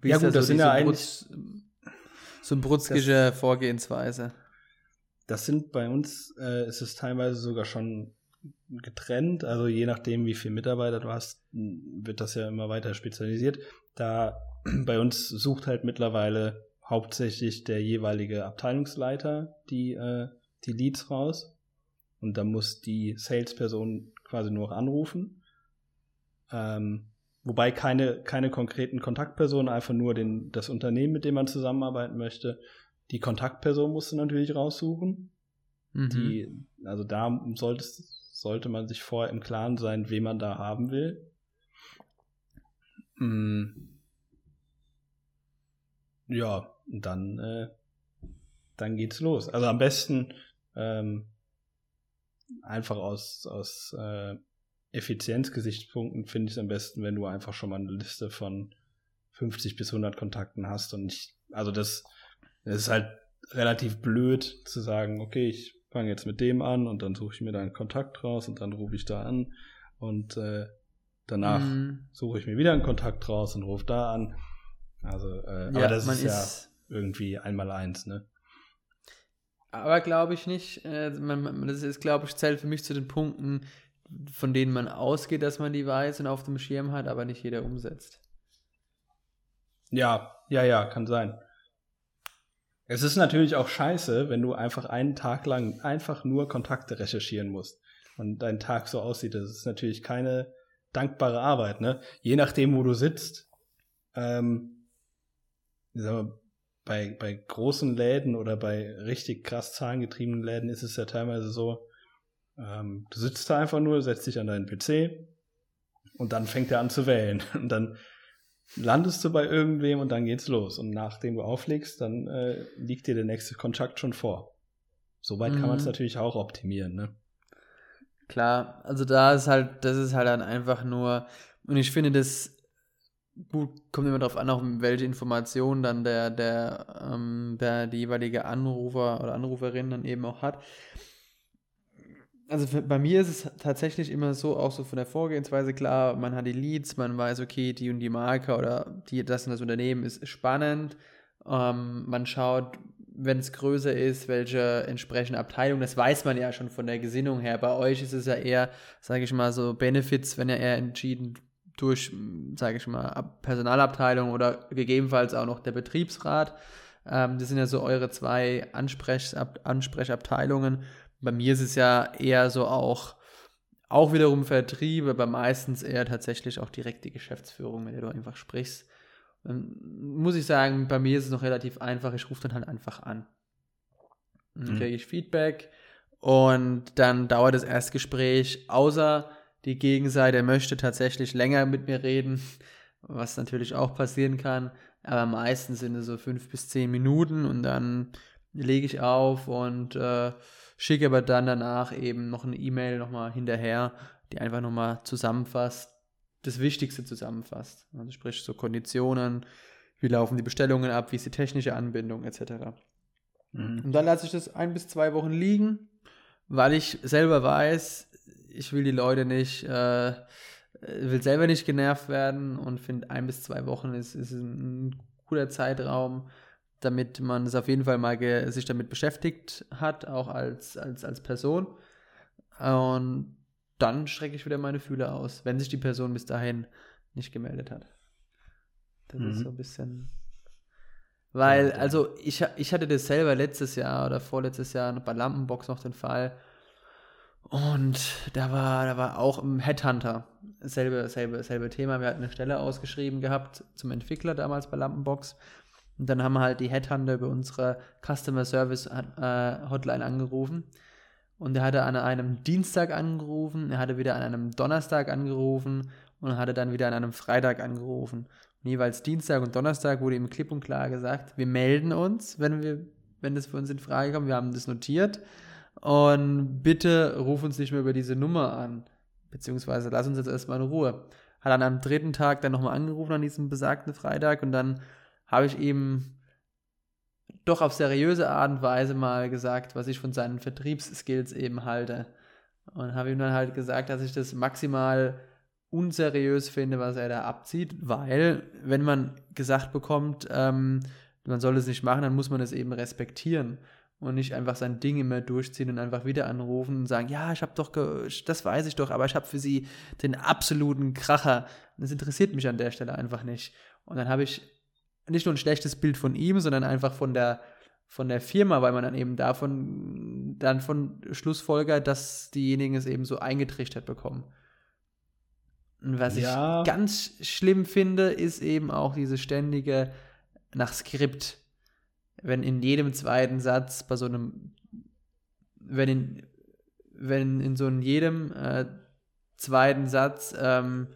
C: Wie ja, gut, das, so sind ja eigentlich so eine brutzkische Vorgehensweise.
B: das sind bei uns, äh, ist es teilweise sogar schon getrennt. Also je nachdem, wie viele Mitarbeiter du hast, wird das ja immer weiter spezialisiert. Da <clears throat> bei uns sucht halt mittlerweile hauptsächlich der jeweilige Abteilungsleiter die, äh, die Leads raus. Und da muss die Salesperson quasi nur anrufen. Ähm, wobei keine, keine konkreten Kontaktpersonen, einfach nur den, das Unternehmen, mit dem man zusammenarbeiten möchte. Die Kontaktperson musst du natürlich raussuchen. Mhm. Die, also da solltest, sollte man sich vorher im Klaren sein, wen man da haben will. Mhm. Ja, dann, äh, dann geht's los. Also am besten ähm, einfach aus, aus äh, Effizienzgesichtspunkten finde ich es am besten, wenn du einfach schon mal eine Liste von 50 bis 100 Kontakten hast und nicht, also das, das ist halt relativ blöd zu sagen, okay, ich fange jetzt mit dem an und dann suche ich mir da einen Kontakt raus und dann rufe ich da an und äh, danach mhm. suche ich mir wieder einen Kontakt raus und rufe da an. Also, äh, ja, aber das ist, ist ja irgendwie einmal eins, ne?
C: Aber glaube ich nicht. Äh, man, das ist, glaube ich, zählt für mich zu den Punkten, von denen man ausgeht, dass man die weiß und auf dem Schirm hat, aber nicht jeder umsetzt.
B: Ja, ja, ja, kann sein. Es ist natürlich auch scheiße, wenn du einfach einen Tag lang einfach nur Kontakte recherchieren musst und dein Tag so aussieht. Das ist natürlich keine dankbare Arbeit, ne? Je nachdem, wo du sitzt. Ähm, wir, bei, bei großen Läden oder bei richtig krass zahlengetriebenen Läden ist es ja teilweise so, ähm, du sitzt da einfach nur, setzt dich an deinen PC und dann fängt er an zu wählen. <laughs> Und dann landest du bei irgendwem und dann geht's los. Und nachdem du auflegst, dann äh, liegt dir der nächste Kontakt schon vor. Soweit mhm. kann man es natürlich auch optimieren, ne?
C: Klar, also da ist halt, das ist halt dann einfach nur, und ich finde, das gut, kommt immer darauf an, auch welche Informationen dann der, der, ähm, der die jeweilige Anrufer oder Anruferin dann eben auch hat also für, bei mir ist es tatsächlich immer so, auch so von der Vorgehensweise klar, man hat die Leads, man weiß, okay, die und die Marke oder die, das und das Unternehmen ist spannend. Ähm, man schaut, wenn es größer ist, welche entsprechende Abteilung, das weiß man ja schon von der Gesinnung her. Bei euch ist es ja eher, sage ich mal, so Benefits, wenn ja eher entschieden durch, sage ich mal, Personalabteilung oder gegebenenfalls auch noch der Betriebsrat. Ähm, das sind ja so eure zwei Ansprech Ansprechabteilungen. Bei mir ist es ja eher so auch, auch wiederum Vertrieb, aber meistens eher tatsächlich auch direkt die Geschäftsführung, mit der du einfach sprichst. Und muss ich sagen, bei mir ist es noch relativ einfach. Ich rufe dann halt einfach an. Dann mhm. kriege ich Feedback und dann dauert das Erstgespräch, außer die Gegenseite möchte tatsächlich länger mit mir reden, was natürlich auch passieren kann. Aber meistens sind es so fünf bis zehn Minuten und dann lege ich auf und äh, schicke aber dann danach eben noch eine E-Mail nochmal hinterher, die einfach nochmal zusammenfasst, das Wichtigste zusammenfasst. Also sprich so Konditionen, wie laufen die Bestellungen ab, wie ist die technische Anbindung etc. Mhm. Und dann lasse ich das ein bis zwei Wochen liegen, weil ich selber weiß, ich will die Leute nicht, äh, will selber nicht genervt werden und finde ein bis zwei Wochen ist, ist ein guter Zeitraum, damit man es auf jeden Fall mal sich damit beschäftigt hat, auch als, als, als Person. Und dann strecke ich wieder meine Fühler aus, wenn sich die Person bis dahin nicht gemeldet hat. Das mhm. ist so ein bisschen. Weil, also ich, ich hatte das selber letztes Jahr oder vorletztes Jahr bei Lampenbox noch den Fall. Und da war, da war auch im Headhunter selbe, selbe, selbe Thema. Wir hatten eine Stelle ausgeschrieben gehabt zum Entwickler damals bei Lampenbox. Und dann haben wir halt die Headhunter über unsere Customer Service äh, Hotline angerufen. Und er hatte an einem Dienstag angerufen, er hatte wieder an einem Donnerstag angerufen und hatte dann wieder an einem Freitag angerufen. Und jeweils Dienstag und Donnerstag wurde ihm klipp und klar gesagt, wir melden uns, wenn wir, wenn das für uns in Frage kommt. Wir haben das notiert. Und bitte ruf uns nicht mehr über diese Nummer an. Beziehungsweise lass uns jetzt erstmal in Ruhe. Hat dann am dritten Tag dann nochmal angerufen an diesem besagten Freitag und dann habe ich ihm doch auf seriöse Art und Weise mal gesagt, was ich von seinen Vertriebsskills eben halte. Und habe ihm dann halt gesagt, dass ich das maximal unseriös finde, was er da abzieht, weil wenn man gesagt bekommt, ähm, man soll es nicht machen, dann muss man es eben respektieren. und nicht einfach sein Ding immer durchziehen und einfach wieder anrufen und sagen, ja, ich habe doch, das weiß ich doch, aber ich habe für sie den absoluten Kracher. Das interessiert mich an der Stelle einfach nicht. Und dann habe ich nicht nur ein schlechtes Bild von ihm, sondern einfach von der von der Firma, weil man dann eben davon dann von Schlussfolger, dass diejenigen es eben so eingetrichtert bekommen. Und was ja. ich ganz schlimm finde, ist eben auch diese ständige nach Skript wenn in jedem zweiten Satz bei so einem, wenn in, wenn in so in jedem äh, zweiten Satz, ähm,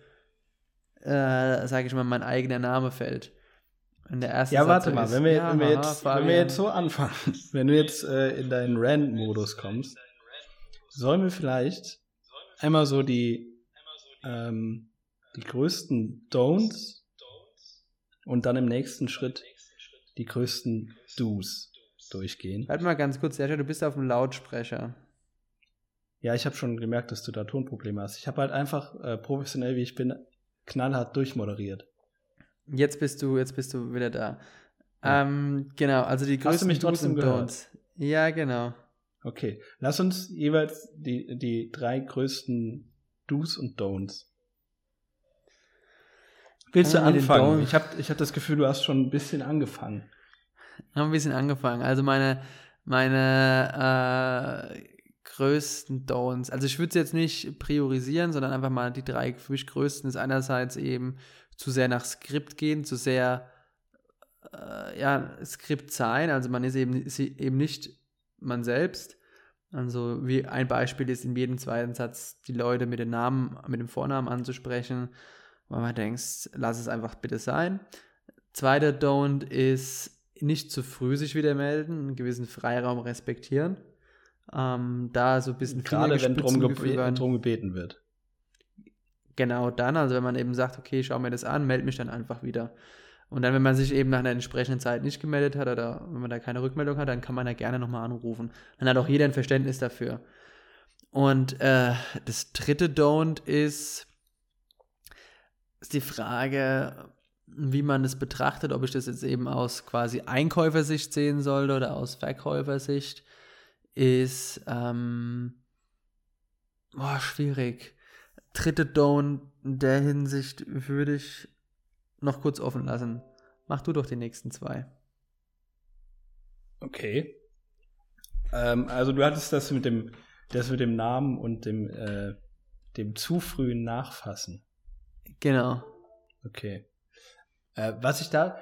C: äh, sage ich mal, mein eigener Name fällt.
B: Und der erste ja, warte mal, wenn wir, ja, wenn, wir jetzt, wenn wir jetzt so anfangen, <laughs> wenn du jetzt äh, in deinen Rand-Modus kommst, sollen wir vielleicht einmal so die, ähm, die größten Don'ts und dann im nächsten Schritt die größten Do's durchgehen.
C: Warte mal ganz kurz, Sergio, du bist auf dem Lautsprecher.
B: Ja, ich habe schon gemerkt, dass du da Tonprobleme hast. Ich habe halt einfach äh, professionell, wie ich bin, knallhart durchmoderiert.
C: Jetzt bist du, jetzt bist du wieder da. Ja. Ähm, genau, also die größten
B: Hast du mich trotzdem gehört?
C: Ja, genau.
B: Okay, lass uns jeweils die, die drei größten Do's und Don'ts. Willst du anfangen? Ich habe ich hab das Gefühl, du hast schon ein bisschen angefangen.
C: Ich habe ein bisschen angefangen. Also meine, meine äh, größten Don'ts. Also ich würde es jetzt nicht priorisieren, sondern einfach mal die drei für mich größten ist einerseits eben zu sehr nach Skript gehen, zu sehr äh, ja, Skript sein. Also man ist eben, ist eben nicht man selbst. Also wie ein Beispiel ist in jedem zweiten Satz die Leute mit dem Namen, mit dem Vornamen anzusprechen weil man denkt, lass es einfach bitte sein. Zweiter Don't ist nicht zu früh sich wieder melden, einen gewissen Freiraum respektieren. Ähm, da so ein bisschen
B: Gerade wenn drum, gebe drum gebeten wird.
C: Genau dann, also wenn man eben sagt, okay, schau mir das an, melde mich dann einfach wieder. Und dann, wenn man sich eben nach einer entsprechenden Zeit nicht gemeldet hat oder wenn man da keine Rückmeldung hat, dann kann man da gerne nochmal anrufen. Dann hat auch jeder ein Verständnis dafür. Und äh, das dritte Don't ist, ist die Frage, wie man es betrachtet, ob ich das jetzt eben aus quasi Einkäufersicht sehen sollte oder aus Verkäufersicht, ist ähm, boah, schwierig. Dritte Don't in der Hinsicht würde ich noch kurz offen lassen. Mach du doch die nächsten zwei.
B: Okay. Ähm, also du hattest das mit dem, das mit dem Namen und dem, äh, dem zu frühen Nachfassen.
C: Genau.
B: Okay. Äh, was ich da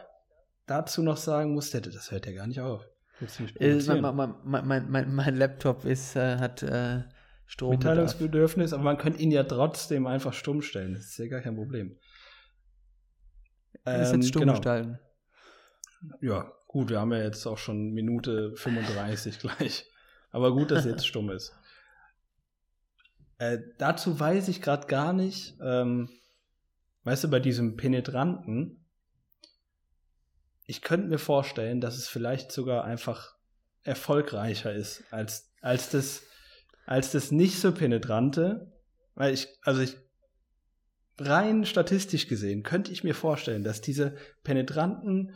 B: dazu noch sagen muss, das hört ja gar nicht auf.
C: Äh, mein, mein, mein, mein, mein Laptop ist, äh, hat äh, Strom.
B: Mitteilungsbedürfnis, aber man könnte ihn ja trotzdem einfach stumm stellen. Das ist ja gar kein Problem.
C: Ähm, ist jetzt stumm genau. stellen.
B: Ja, gut, wir haben ja jetzt auch schon Minute 35 <laughs> gleich. Aber gut, dass jetzt stumm ist. Äh, dazu weiß ich gerade gar nicht. Ähm, Weißt du, bei diesem Penetranten, ich könnte mir vorstellen, dass es vielleicht sogar einfach erfolgreicher ist als, als das, als das nicht so penetrante, weil ich, also ich, rein statistisch gesehen, könnte ich mir vorstellen, dass diese penetranten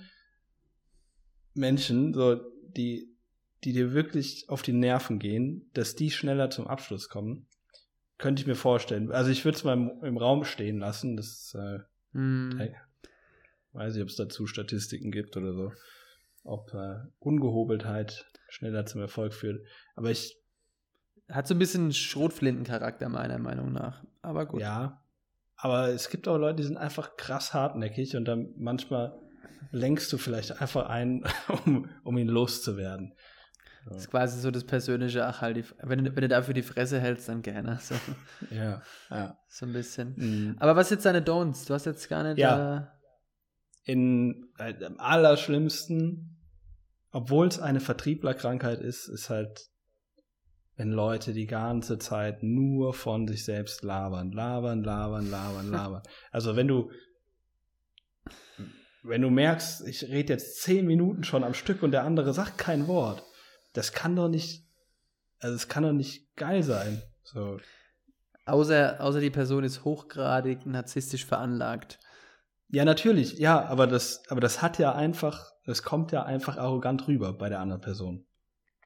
B: Menschen, so, die, die dir wirklich auf die Nerven gehen, dass die schneller zum Abschluss kommen, könnte ich mir vorstellen. Also ich würde es mal im, im, Raum stehen lassen. Das äh, mm. weiß ich, ob es dazu Statistiken gibt oder so. Ob äh, Ungehobeltheit schneller zum Erfolg führt. Aber ich.
C: Hat so ein bisschen Schrotflintencharakter, meiner Meinung nach. Aber gut.
B: Ja. Aber es gibt auch Leute, die sind einfach krass hartnäckig und dann manchmal lenkst du vielleicht einfach ein, <laughs> um, um ihn loszuwerden.
C: Das ist quasi so das persönliche, ach halt, die, wenn, wenn du dafür die Fresse hältst, dann gerne. <laughs> So.
B: Ja, ja.
C: So ein bisschen. Mhm. Aber was jetzt deine Don'ts? Du hast jetzt gar nicht.
B: Ja. Äh, In äh, am allerschlimmsten, obwohl es eine Vertrieblerkrankheit ist, ist halt, wenn Leute die ganze Zeit nur von sich selbst labern, labern, labern, labern, <laughs> labern. also wenn du wenn du merkst, ich rede jetzt zehn Minuten schon am Stück und der andere sagt kein Wort, das kann doch nicht, also es kann doch nicht geil sein. So.
C: Außer, außer die Person ist hochgradig narzisstisch veranlagt.
B: Ja, natürlich, ja, aber das, aber das hat ja einfach, das kommt ja einfach arrogant rüber bei der anderen Person.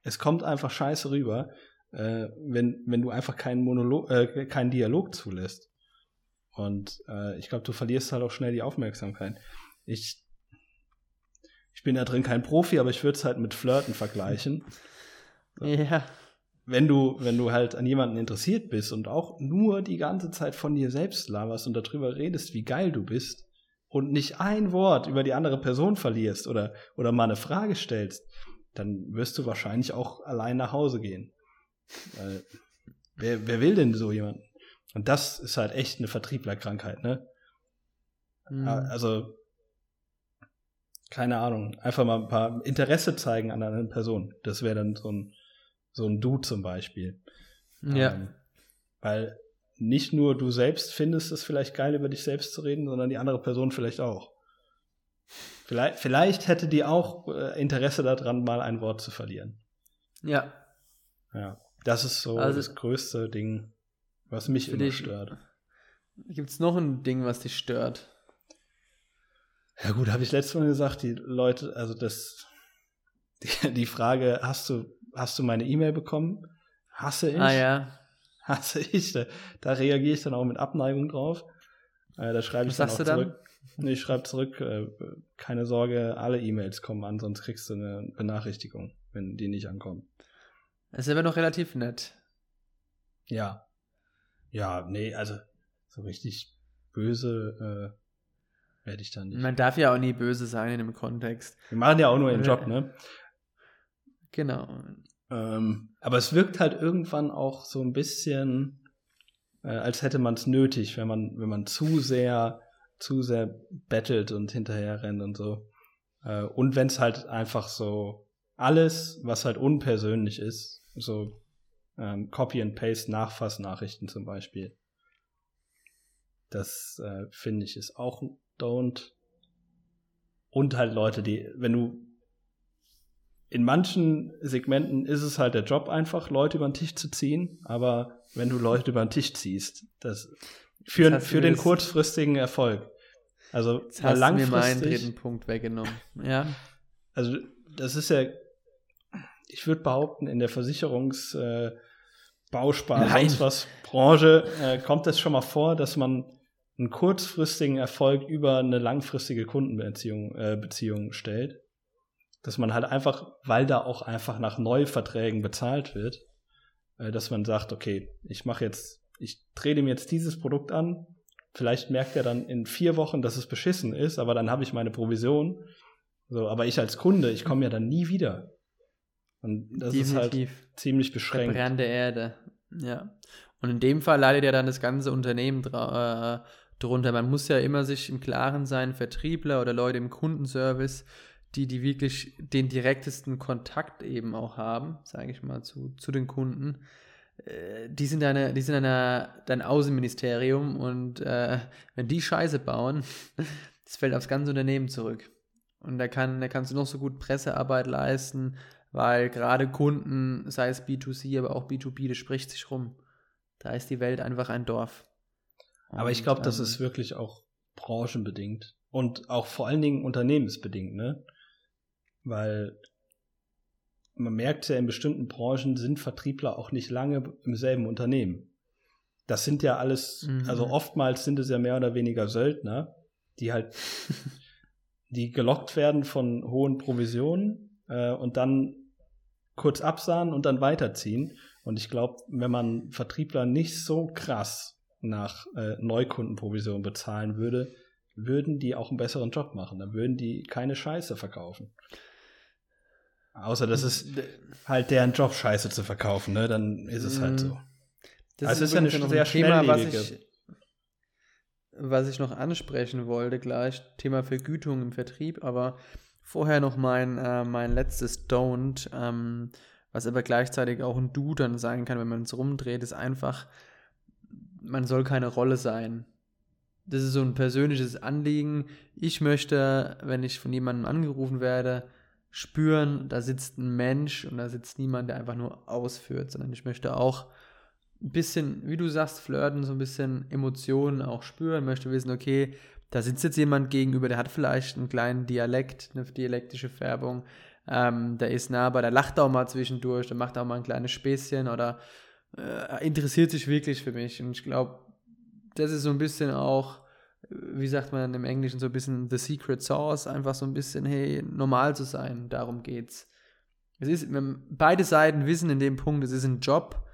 B: es kommt einfach scheiße rüber, äh, wenn, wenn du einfach keinen Monolog, äh, keinen Dialog zulässt. Und äh, ich glaube, du verlierst halt auch schnell die Aufmerksamkeit. Ich, ich bin da drin kein Profi, aber ich würde es halt mit Flirten vergleichen. <laughs>
C: Ja.
B: Wenn du, wenn du halt an jemanden interessiert bist und auch nur die ganze Zeit von dir selbst laberst und darüber redest, wie geil du bist und nicht ein Wort über die andere Person verlierst oder, oder mal eine Frage stellst, dann wirst du wahrscheinlich auch allein nach Hause gehen. Weil, wer, wer will denn so jemanden? Und das ist halt echt eine Vertrieblerkrankheit, ne?
C: Mhm.
B: Also, keine Ahnung, einfach mal ein paar Interesse zeigen an einer Person. Das wäre dann so ein, so ein Du zum Beispiel.
C: Ja.
B: Ähm, weil nicht nur du selbst findest es vielleicht geil, über dich selbst zu reden, sondern die andere Person vielleicht auch. Vielleicht, vielleicht hätte die auch äh, Interesse daran, mal ein Wort zu verlieren.
C: ja.
B: Ja. Das ist so
C: Also-
B: das größte Ding, was mich
C: Für
B: immer
C: dich-
B: stört.
C: Gibt es noch ein Ding, was dich stört?
B: Ja gut, habe ich letztes Mal gesagt, die Leute, also das, <laughs> die, die Frage, hast du, hast du meine E-Mail bekommen? Hasse ich?
C: Ah ja.
B: Hasse ich. Da, da reagiere ich dann auch mit Abneigung drauf. Äh, da schreibe ich dann auch
C: du dann?
B: zurück. Nee, ich schreibe zurück, äh, keine Sorge, alle E-Mails kommen an, sonst kriegst du eine Benachrichtigung, wenn die nicht ankommen.
C: Das ist aber noch relativ nett.
B: Ja. Ja, nee, also so richtig böse äh, werde ich dann nicht.
C: Man darf ja auch nie böse sein in dem Kontext.
B: Wir machen ja auch nur den
C: Äh,
B: Job, ne?
C: Genau.
B: Ähm, aber es wirkt halt irgendwann auch so ein bisschen, äh, als hätte man es nötig, wenn man, wenn man zu sehr, zu sehr bettelt und hinterher rennt und so. Äh, und wenn es halt einfach so alles, was halt unpersönlich ist, so ähm, Copy and Paste Nachfassnachrichten zum Beispiel. Das äh, finde ich ist auch ein Don't. Und halt Leute, die, wenn du in manchen Segmenten ist es halt der Job einfach, Leute über den Tisch zu ziehen, aber wenn du Leute über den Tisch ziehst, das für,
C: du
B: für den
C: das-
B: kurzfristigen Erfolg. Also
C: Jetzt hast du mir meinen
B: langfristig,
C: dritten Punkt weggenommen. Ja.
B: also das ist ja, ich würde behaupten, in der Versicherungs äh, Bauspar,
C: Nein.
B: sonst was Branche äh, kommt es schon mal vor, dass man einen kurzfristigen Erfolg über eine langfristige Kundenbeziehung äh, Beziehung stellt. Dass man halt einfach, weil da auch einfach nach Neuverträgen bezahlt wird, äh, dass man sagt, okay, ich mache jetzt, ich drehe dem jetzt dieses Produkt an, vielleicht merkt er dann in vier Wochen, dass es beschissen ist, aber dann habe ich meine Provision. So, aber ich als Kunde, ich komme ja dann nie wieder. Und das ist halt
C: Definitiv.
B: ziemlich beschränkt.
C: Verbrannte Erde. Ja. Und in dem Fall leidet ja dann das ganze Unternehmen äh, drunter. Man muss ja immer sich im Klaren sein, Vertriebler oder Leute im Kundenservice, die, die wirklich den direktesten Kontakt eben auch haben, sage ich mal, zu, zu den Kunden. Äh, Die sind, deine, die sind deine, dein Außenministerium und äh, wenn die Scheiße bauen, <laughs> das fällt aufs ganze Unternehmen zurück. Und da, kann, da kannst du noch so gut Pressearbeit leisten, weil gerade Kunden, sei es B2C, aber auch B2B, das spricht sich rum. Da ist die Welt einfach ein Dorf.
B: Aber ich
C: Und,
B: glaube, das
C: ähm,
B: ist wirklich auch branchenbedingt und auch vor allen Dingen unternehmensbedingt, ne? Weil man merkt ja, in bestimmten Branchen sind Vertriebler auch nicht lange im selben Unternehmen. Das sind ja alles,
C: Mhm.
B: also oftmals sind es ja mehr oder weniger Söldner, die halt, <laughs> die gelockt werden von hohen Provisionen äh, und dann kurz absahen und dann weiterziehen. Und ich glaube, wenn man Vertriebler nicht so krass nach äh, Neukundenprovision bezahlen würde, würden die auch einen besseren Job machen. Dann würden die keine Scheiße verkaufen. Außer das ist halt deren Job, Scheiße zu verkaufen, ne? Dann ist es halt so.
C: Das
B: Also ist ja eine
C: noch
B: sehr
C: ein Thema, was ich, was ich noch ansprechen wollte gleich, Thema Vergütung im Vertrieb, aber vorher noch mein, äh, mein letztes Don't, ähm, was aber gleichzeitig auch ein Du dann sein kann, wenn man es rumdreht, ist einfach, man soll keine Rolle sein. Das ist so ein persönliches Anliegen. Ich möchte, wenn ich von jemandem angerufen werde, spüren, da sitzt ein Mensch und da sitzt niemand, der einfach nur ausführt, sondern ich möchte auch ein bisschen, wie du sagst, flirten, so ein bisschen Emotionen auch spüren, möchte wissen, okay, da sitzt jetzt jemand gegenüber, der hat vielleicht einen kleinen Dialekt, eine dialektische Färbung, ähm, der ist nahbar, der lacht auch mal zwischendurch, der macht auch mal ein kleines Späßchen oder äh, interessiert sich wirklich für mich. Und ich glaube, das ist so ein bisschen auch, wie sagt man im Englischen, so ein bisschen the secret sauce, einfach so ein bisschen, hey, normal zu sein, darum geht's. Es ist, beide Seiten wissen in dem Punkt, es ist ein Job,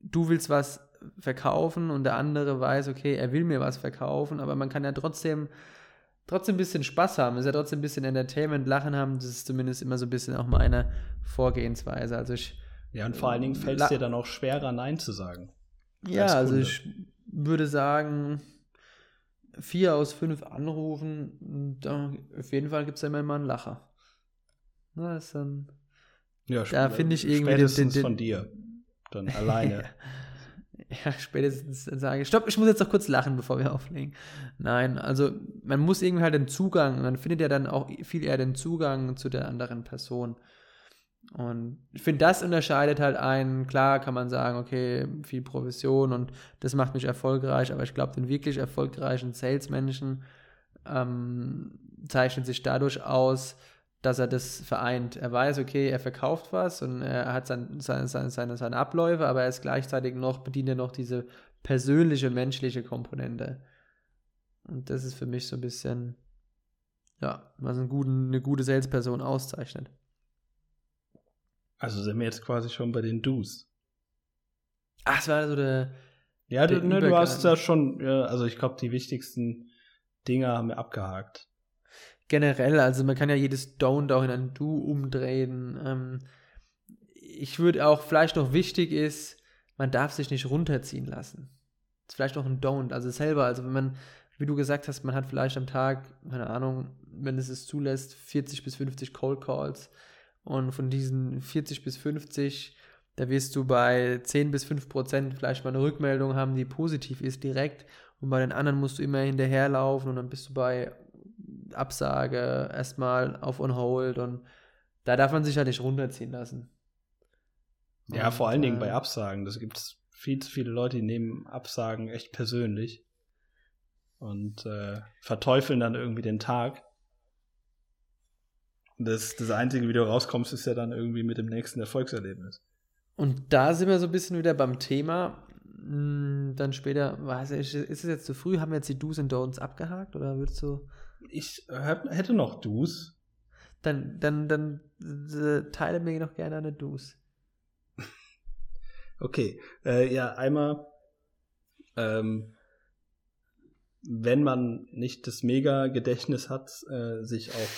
C: du willst was verkaufen und der andere weiß, okay, er will mir was verkaufen, aber man kann ja trotzdem trotzdem ein bisschen Spaß haben, ist ja trotzdem ein bisschen Entertainment, Lachen haben, das ist zumindest immer so ein bisschen auch meine Vorgehensweise. Also ich
B: ja, und vor allen Dingen fällt es dir dann auch schwerer, Nein zu sagen.
C: Ja, also ich würde sagen, vier aus fünf Anrufen, da, auf jeden Fall gibt es immer mal einen Lacher. Na, ist dann,
B: ja,
C: da finde ich irgendwie
B: den, den, den, von dir. Dann alleine. <laughs>
C: ja, spätestens sage ich, stopp, ich muss jetzt noch kurz lachen, bevor wir auflegen. Nein, also man muss irgendwie halt den Zugang, man findet ja dann auch viel eher den Zugang zu der anderen Person. Und ich finde, das unterscheidet halt einen. Klar kann man sagen, okay, viel Provision und das macht mich erfolgreich, aber ich glaube, den wirklich erfolgreichen Salesmenschen ähm, zeichnet sich dadurch aus, dass er das vereint. Er weiß, okay, er verkauft was und er hat sein, seine, seine, seine Abläufe, aber er ist gleichzeitig noch, bedient er noch diese persönliche, menschliche Komponente. Und das ist für mich so ein bisschen, ja, was einen guten, eine gute Salesperson auszeichnet.
B: Also sind wir jetzt quasi schon bei den Do's.
C: Ach, es war so der.
B: Ja, der du, ne, du hast da schon, ja, also ich glaube, die wichtigsten Dinge haben wir abgehakt.
C: Generell, also man kann ja jedes Don't auch in ein Do umdrehen. Ähm, ich würde auch, vielleicht noch wichtig ist, man darf sich nicht runterziehen lassen. Das ist vielleicht noch ein Don't. Also selber, also wenn man, wie du gesagt hast, man hat vielleicht am Tag, keine Ahnung, wenn es es zulässt, 40 bis 50 Cold Calls und von diesen 40 bis 50, da wirst du bei 10 bis 5 Prozent vielleicht mal eine Rückmeldung haben, die positiv ist, direkt. Und bei den anderen musst du immer hinterherlaufen und dann bist du bei Absage erstmal auf on hold und da darf man sich ja nicht runterziehen lassen.
B: Ja, und, vor allen Dingen äh, bei Absagen. Das gibt es viel zu viele Leute, die nehmen Absagen echt persönlich und äh, verteufeln dann irgendwie den Tag. Das, das Einzige, wie du rauskommst, ist ja dann irgendwie mit dem nächsten Erfolgserlebnis.
C: Und da sind wir so ein bisschen wieder beim Thema. Hm, dann später, weiß ich, ist es jetzt zu früh? Haben wir jetzt die Do's und Don'ts abgehakt oder würdest du.
B: Ich hätte noch Do's.
C: Dann, dann, dann äh, teile mir noch gerne eine Do's. <laughs>
B: okay. Äh, ja, einmal, ähm, wenn man nicht das Mega-Gedächtnis hat, äh, sich auch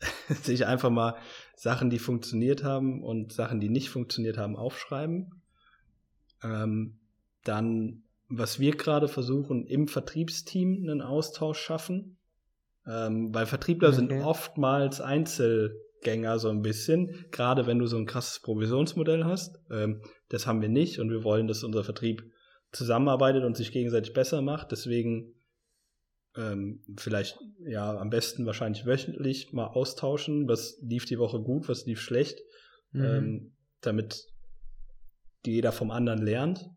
B: <laughs> sich einfach mal Sachen, die funktioniert haben und Sachen, die nicht funktioniert haben, aufschreiben. Ähm, dann, was wir gerade versuchen, im Vertriebsteam einen Austausch schaffen. Ähm, weil Vertriebler okay. sind oftmals Einzelgänger so ein bisschen, gerade wenn du so ein krasses Provisionsmodell hast. Ähm, das haben wir nicht und wir wollen, dass unser Vertrieb zusammenarbeitet und sich gegenseitig besser macht. Deswegen ähm, vielleicht ja am besten wahrscheinlich wöchentlich mal austauschen, was lief die Woche gut, was lief schlecht, mhm. ähm, damit jeder vom anderen lernt.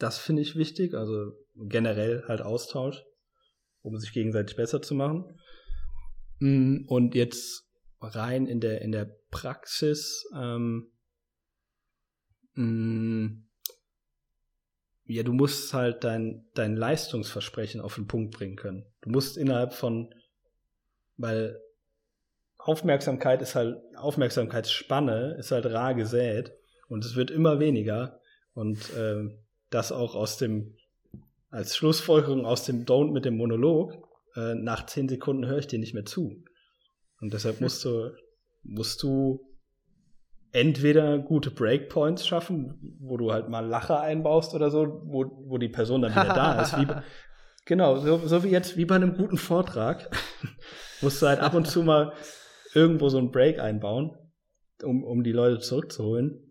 B: Das finde ich wichtig, also generell halt Austausch, um sich gegenseitig besser zu machen. Mm, und jetzt rein in der in der Praxis ähm, mm, ja, du musst halt dein, dein Leistungsversprechen auf den Punkt bringen können. Du musst innerhalb von, weil Aufmerksamkeit ist halt, Aufmerksamkeitsspanne ist halt rar gesät und es wird immer weniger und äh, das auch aus dem, als Schlussfolgerung aus dem Don't mit dem Monolog, äh, nach zehn Sekunden höre ich dir nicht mehr zu. Und deshalb <laughs> musst du, musst du entweder gute Breakpoints schaffen, wo du halt mal Lacher einbaust oder so, wo, wo die Person dann wieder da <laughs> ist. Wie, genau, so, so wie jetzt, wie bei einem guten Vortrag, <laughs> musst du halt ab und zu mal irgendwo so einen Break einbauen, um, um die Leute zurückzuholen.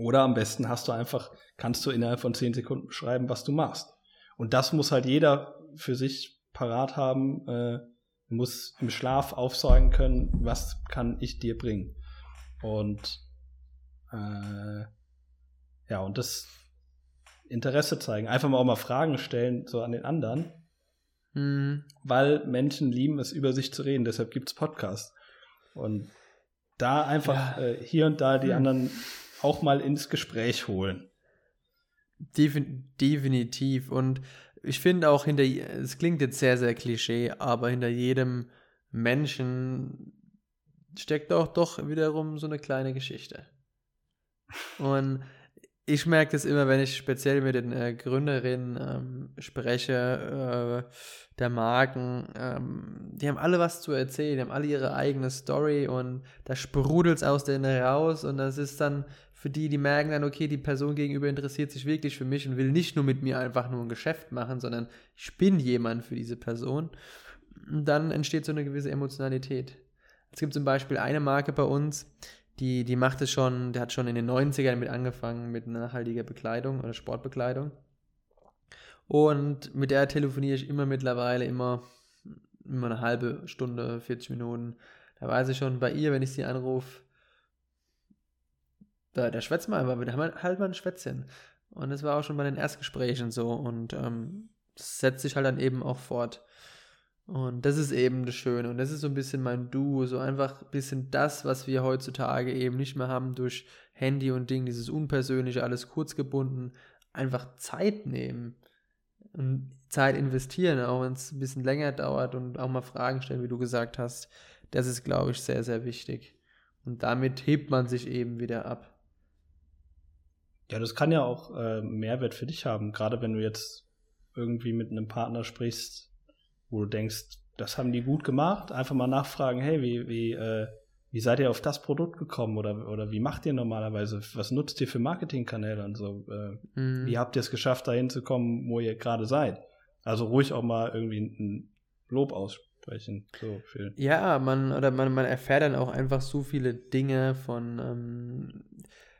B: Oder am besten hast du einfach, kannst du innerhalb von zehn Sekunden beschreiben, was du machst. Und das muss halt jeder für sich parat haben, äh, muss im Schlaf aufsagen können, was kann ich dir bringen. Und äh, ja, und das Interesse zeigen. Einfach mal auch mal Fragen stellen, so an den anderen. Mhm. Weil Menschen lieben es, über sich zu reden. Deshalb gibt es Podcasts. Und da einfach ja. äh, hier und da die hm. anderen auch mal ins Gespräch holen.
C: Defin definitiv. Und ich finde auch hinter, es klingt jetzt sehr, sehr klischee, aber hinter jedem Menschen steckt auch doch wiederum so eine kleine Geschichte. Und ich merke das immer, wenn ich speziell mit den äh, Gründerinnen ähm, spreche, äh, der Marken. Ähm, die haben alle was zu erzählen, die haben alle ihre eigene Story und da sprudelt es aus denen raus und das ist dann für die, die merken dann, okay, die Person gegenüber interessiert sich wirklich für mich und will nicht nur mit mir einfach nur ein Geschäft machen, sondern ich bin jemand für diese Person. Dann entsteht so eine gewisse Emotionalität. Es gibt zum Beispiel eine Marke bei uns, die, die macht es schon, der hat schon in den 90ern mit angefangen mit nachhaltiger Bekleidung oder Sportbekleidung. Und mit der telefoniere ich immer mittlerweile immer, immer eine halbe Stunde, 40 Minuten. Da weiß ich schon, bei ihr, wenn ich sie anrufe, da, da schwätzt man einfach, wir halt mal ein Schwätzchen. Und das war auch schon bei den Erstgesprächen so. Und ähm, das setzt sich halt dann eben auch fort. Und das ist eben das Schöne. Und das ist so ein bisschen mein Duo, so einfach ein bisschen das, was wir heutzutage eben nicht mehr haben durch Handy und Ding, dieses Unpersönliche, alles kurz gebunden. Einfach Zeit nehmen und Zeit investieren, auch wenn es ein bisschen länger dauert und auch mal Fragen stellen, wie du gesagt hast. Das ist, glaube ich, sehr, sehr wichtig. Und damit hebt man sich eben wieder ab.
B: Ja, das kann ja auch äh, Mehrwert für dich haben, gerade wenn du jetzt irgendwie mit einem Partner sprichst, wo du denkst, das haben die gut gemacht, einfach mal nachfragen, hey, wie, wie, äh, wie seid ihr auf das Produkt gekommen oder, oder wie macht ihr normalerweise, was nutzt ihr für Marketingkanäle und so, äh, mhm. wie habt ihr es geschafft, dahin zu kommen, wo ihr gerade seid? Also ruhig auch mal irgendwie ein Lob aussprechen. So viel.
C: Ja, man, oder man, man erfährt dann auch einfach so viele Dinge von, ähm,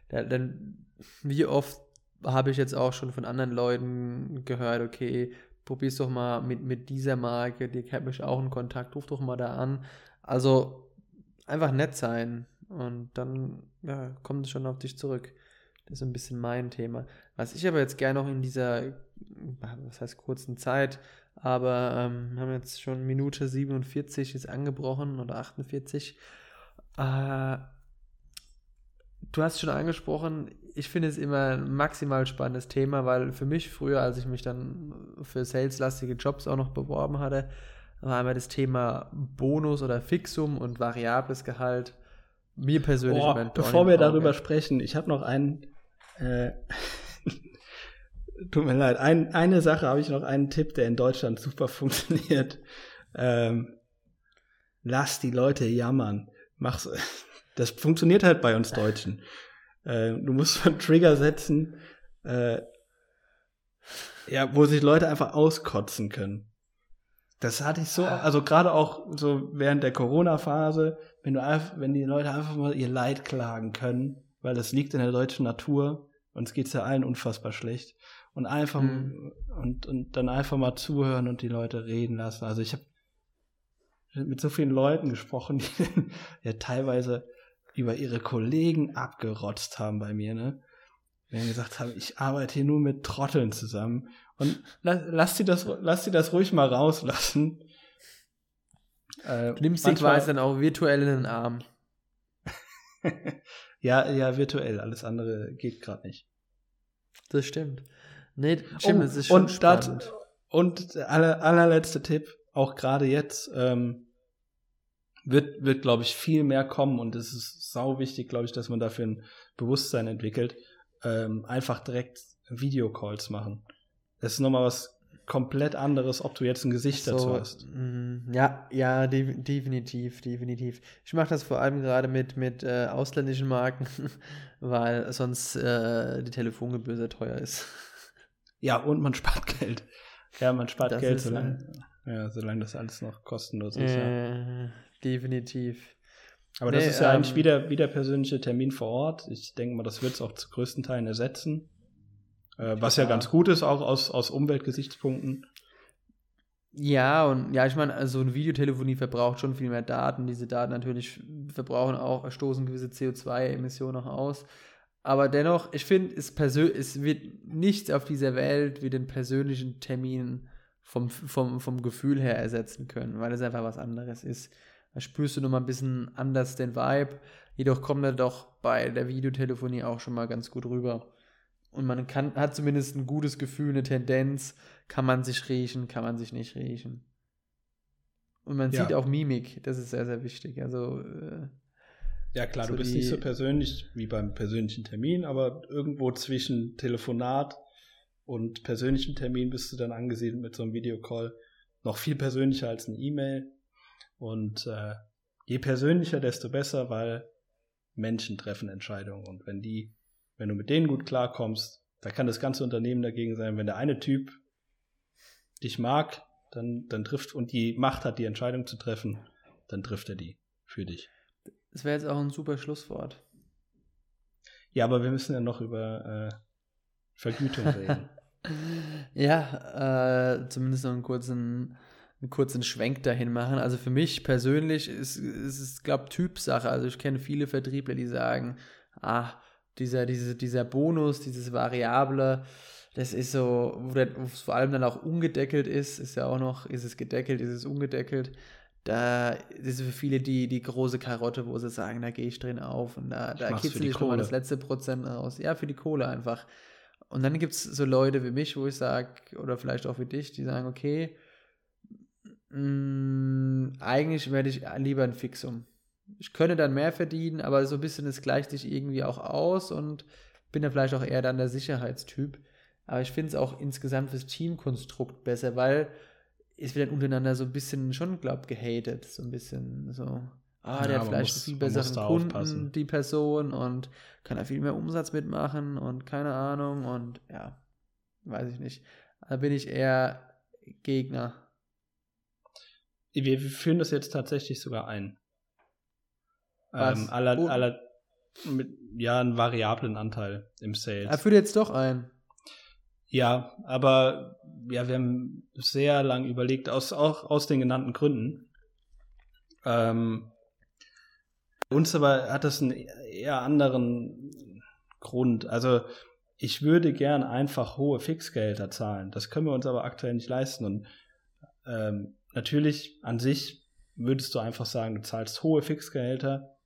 C: da, dann, wie oft habe ich jetzt auch schon von anderen Leuten gehört, okay, probier's doch mal mit, mit dieser Marke, die habe ich auch in Kontakt, ruf doch mal da an. Also einfach nett sein und dann ja, kommt es schon auf dich zurück. Das ist ein bisschen mein Thema. Was ich aber jetzt gerne noch in dieser, was heißt kurzen Zeit, aber ähm, haben jetzt schon Minute 47 ist angebrochen oder 48. Äh, du hast schon angesprochen, ich finde es immer ein maximal spannendes Thema, weil für mich früher, als ich mich dann für saleslastige Jobs auch noch beworben hatte, war einmal das Thema Bonus oder Fixum und variables Gehalt mir persönlich
B: oh, Bevor wir darüber sprechen, ich habe noch einen, äh, <laughs> tut mir leid, ein, eine Sache habe ich noch, einen Tipp, der in Deutschland super funktioniert. Ähm, lass die Leute jammern. Mach's, <laughs> das funktioniert halt bei uns Deutschen. Äh, du musst einen Trigger setzen, äh, ja, wo sich Leute einfach auskotzen können. Das hatte ich so, ah. also gerade auch so während der Corona-Phase, wenn du einfach, wenn die Leute einfach mal ihr Leid klagen können, weil das liegt in der deutschen Natur, uns geht's ja allen unfassbar schlecht und einfach mhm. und und dann einfach mal zuhören und die Leute reden lassen. Also ich habe mit so vielen Leuten gesprochen, die <laughs> ja teilweise über ihre Kollegen abgerotzt haben bei mir, ne? Wenn gesagt haben, ich arbeite hier nur mit Trotteln zusammen. Und lass, lass sie das, lass sie das ruhig mal rauslassen.
C: Äh, du nimmst sie quasi dann auch virtuell in den Arm. <laughs>
B: ja, ja, virtuell. Alles andere geht gerade nicht.
C: Das stimmt. Nee, stimmt,
B: oh,
C: das ist schon
B: und spannend. Dat, und der aller, allerletzte Tipp, auch gerade jetzt, ähm, wird, wird glaube ich, viel mehr kommen und es ist sau wichtig, glaube ich, dass man dafür ein Bewusstsein entwickelt. Ähm, einfach direkt Videocalls machen. Das ist nochmal was komplett anderes, ob du jetzt ein Gesicht so, dazu hast.
C: Mm, ja, ja, de definitiv, definitiv. Ich mache das vor allem gerade mit, mit äh, ausländischen Marken, <laughs> weil sonst äh, die Telefongebühr sehr teuer ist. <laughs>
B: Ja, und man spart Geld. Ja, man spart das Geld, solange, ja, solange das alles noch kostenlos ist. Äh,
C: ja. Definitiv.
B: Aber das nee, ist ja ähm, eigentlich wieder, wieder persönliche Termin vor Ort. Ich denke mal, das wird es auch zu größten Teilen ersetzen. Äh, was ja. ganz gut ist, auch aus, aus Umweltgesichtspunkten.
C: Ja, und ja, ich meine, also eine Videotelefonie verbraucht schon viel mehr Daten. Diese Daten natürlich verbrauchen auch, stoßen gewisse CO2-Emissionen auch aus. Aber dennoch, ich finde, es, es wird nichts auf dieser Welt wie den persönlichen Termin vom, vom, vom Gefühl her ersetzen können, weil es einfach was anderes ist. Da spürst du nochmal ein bisschen anders den Vibe. Jedoch kommt er doch bei der Videotelefonie auch schon mal ganz gut rüber. Und man kann, hat zumindest ein gutes Gefühl, eine Tendenz. Kann man sich riechen, kann man sich nicht riechen. Und man ja. sieht auch Mimik, das ist sehr, sehr wichtig. Also. Äh,
B: ja, klar, so du bist nicht so persönlich wie beim persönlichen Termin, aber irgendwo zwischen Telefonat und persönlichen Termin bist du dann angesiedelt mit so einem Videocall. Noch viel persönlicher als eine E-Mail. Und äh, je persönlicher, desto besser, weil Menschen treffen Entscheidungen. Und wenn die, wenn du mit denen gut klarkommst, da kann das ganze Unternehmen dagegen sein. Wenn der eine Typ dich mag, dann, dann trifft und die Macht hat, die Entscheidung zu treffen, dann trifft er die für dich.
C: Das wäre jetzt auch ein super Schlusswort.
B: Ja, aber wir müssen ja noch über äh, Vergütung reden. <laughs>
C: ja, äh, zumindest noch einen kurzen, einen kurzen Schwenk dahin machen. Also für mich persönlich ist es, glaube ich, Typsache. Also ich kenne viele Vertriebler, die sagen, ah, dieser, diese, dieser Bonus, dieses Variable, das ist so, wo, es vor allem dann auch ungedeckelt ist, ist ja auch noch, ist es gedeckelt, ist es ungedeckelt. Da ist für viele die, die große Karotte, wo sie sagen, da gehe ich drin auf und da, da kitzel ich nochmal das letzte Prozent raus. Ja, für die Kohle einfach. Und dann gibt es so Leute wie mich, wo ich sage, oder vielleicht auch wie dich, die sagen, okay, mh, mm, eigentlich werde ich lieber ein Fixum. Ich könnte dann mehr verdienen, aber so ein bisschen, es gleicht sich irgendwie auch aus und bin dann vielleicht auch eher dann der Sicherheitstyp. Aber ich finde es auch insgesamt fürs Teamkonstrukt besser, weil es wird dann untereinander so ein bisschen schon, glaub, gehatet. So ein bisschen so ah, der ja, hat vielleicht muss, viel besseren Kunden, aufpassen. die Person und kann da viel mehr Umsatz mitmachen und keine Ahnung und ja, weiß ich nicht. Da bin ich eher Gegner.
B: Wir, führen das jetzt tatsächlich sogar ein. Ähm, aller, oh. aller, mit, ja, einen variablen Anteil im Sales.
C: Er führt jetzt doch ein.
B: Ja, aber ja, wir haben sehr lang überlegt, aus, auch aus den genannten Gründen. Ähm, uns aber hat das einen eher anderen Grund. Also ich würde gern einfach hohe Fixgelder zahlen. Das können wir uns aber aktuell nicht leisten. Und ähm, natürlich an sich würdest du einfach sagen, du zahlst hohe Fixgehälter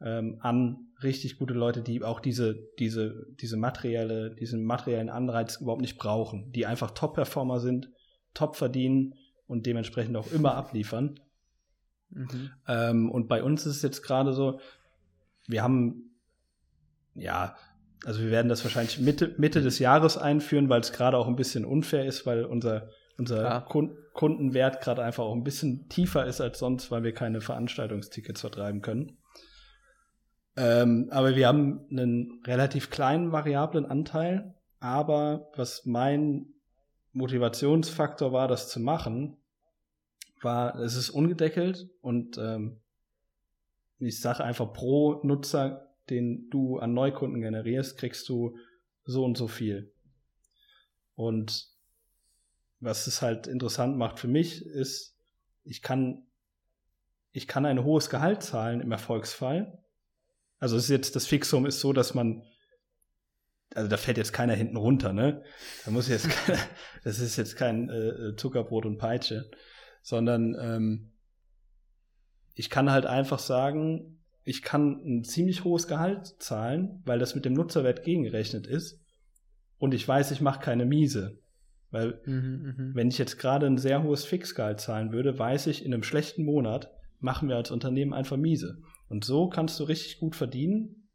B: ähm, an richtig gute Leute, die auch diese, diese, diese materielle, diesen materiellen Anreiz überhaupt nicht brauchen, die einfach Top-Performer sind, top verdienen und dementsprechend auch immer abliefern. Mhm. Ähm, und bei uns ist es jetzt gerade so, wir haben, ja, also wir werden das wahrscheinlich Mitte, Mitte des Jahres einführen, weil es gerade auch ein bisschen unfair ist, weil unser, unser Kun Kundenwert gerade einfach auch ein bisschen tiefer ist als sonst, weil wir keine Veranstaltungstickets vertreiben können. Ähm, aber wir haben einen relativ kleinen variablen Anteil, aber was mein Motivationsfaktor war, das zu machen, war, es ist ungedeckelt und ähm, ich sage einfach pro Nutzer, den du an Neukunden generierst, kriegst du so und so viel. Und was es halt interessant macht für mich, ist, ich kann, ich kann ein hohes Gehalt zahlen im Erfolgsfall. Also es ist jetzt, das Fixum ist so, dass man, also da fällt jetzt keiner hinten runter, ne? Da muss jetzt, <laughs> das ist jetzt kein äh, Zuckerbrot und Peitsche sondern ähm, ich kann halt einfach sagen, ich kann ein ziemlich hohes Gehalt zahlen, weil das mit dem Nutzerwert gegengerechnet ist. Und ich weiß, ich mache keine Miese. Weil mhm, mhm, wenn ich jetzt gerade ein sehr hohes Fixgehalt zahlen würde, weiß ich, in einem schlechten Monat machen wir als Unternehmen einfach miese. Und so kannst du richtig gut verdienen,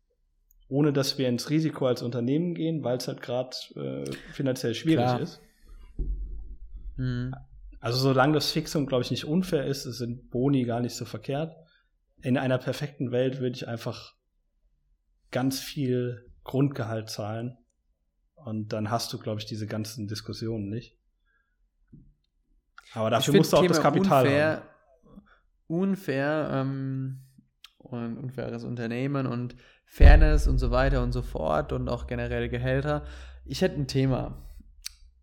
B: ohne dass wir ins Risiko als Unternehmen gehen, weil es halt gerade äh, finanziell schwierig Klar. ist. Mhm. Also solange das Fixum, glaube ich, nicht unfair ist, sind Boni gar nicht so verkehrt. In einer perfekten Welt würde ich einfach ganz viel Grundgehalt zahlen. Und dann hast du, glaube ich, diese ganzen Diskussionen nicht. Aber dafür musst du auch Thema das Kapital unfair, haben.
C: Unfair ähm, und unfaires Unternehmen und Fairness und so weiter und so fort und auch generell Gehälter. Ich hätte ein Thema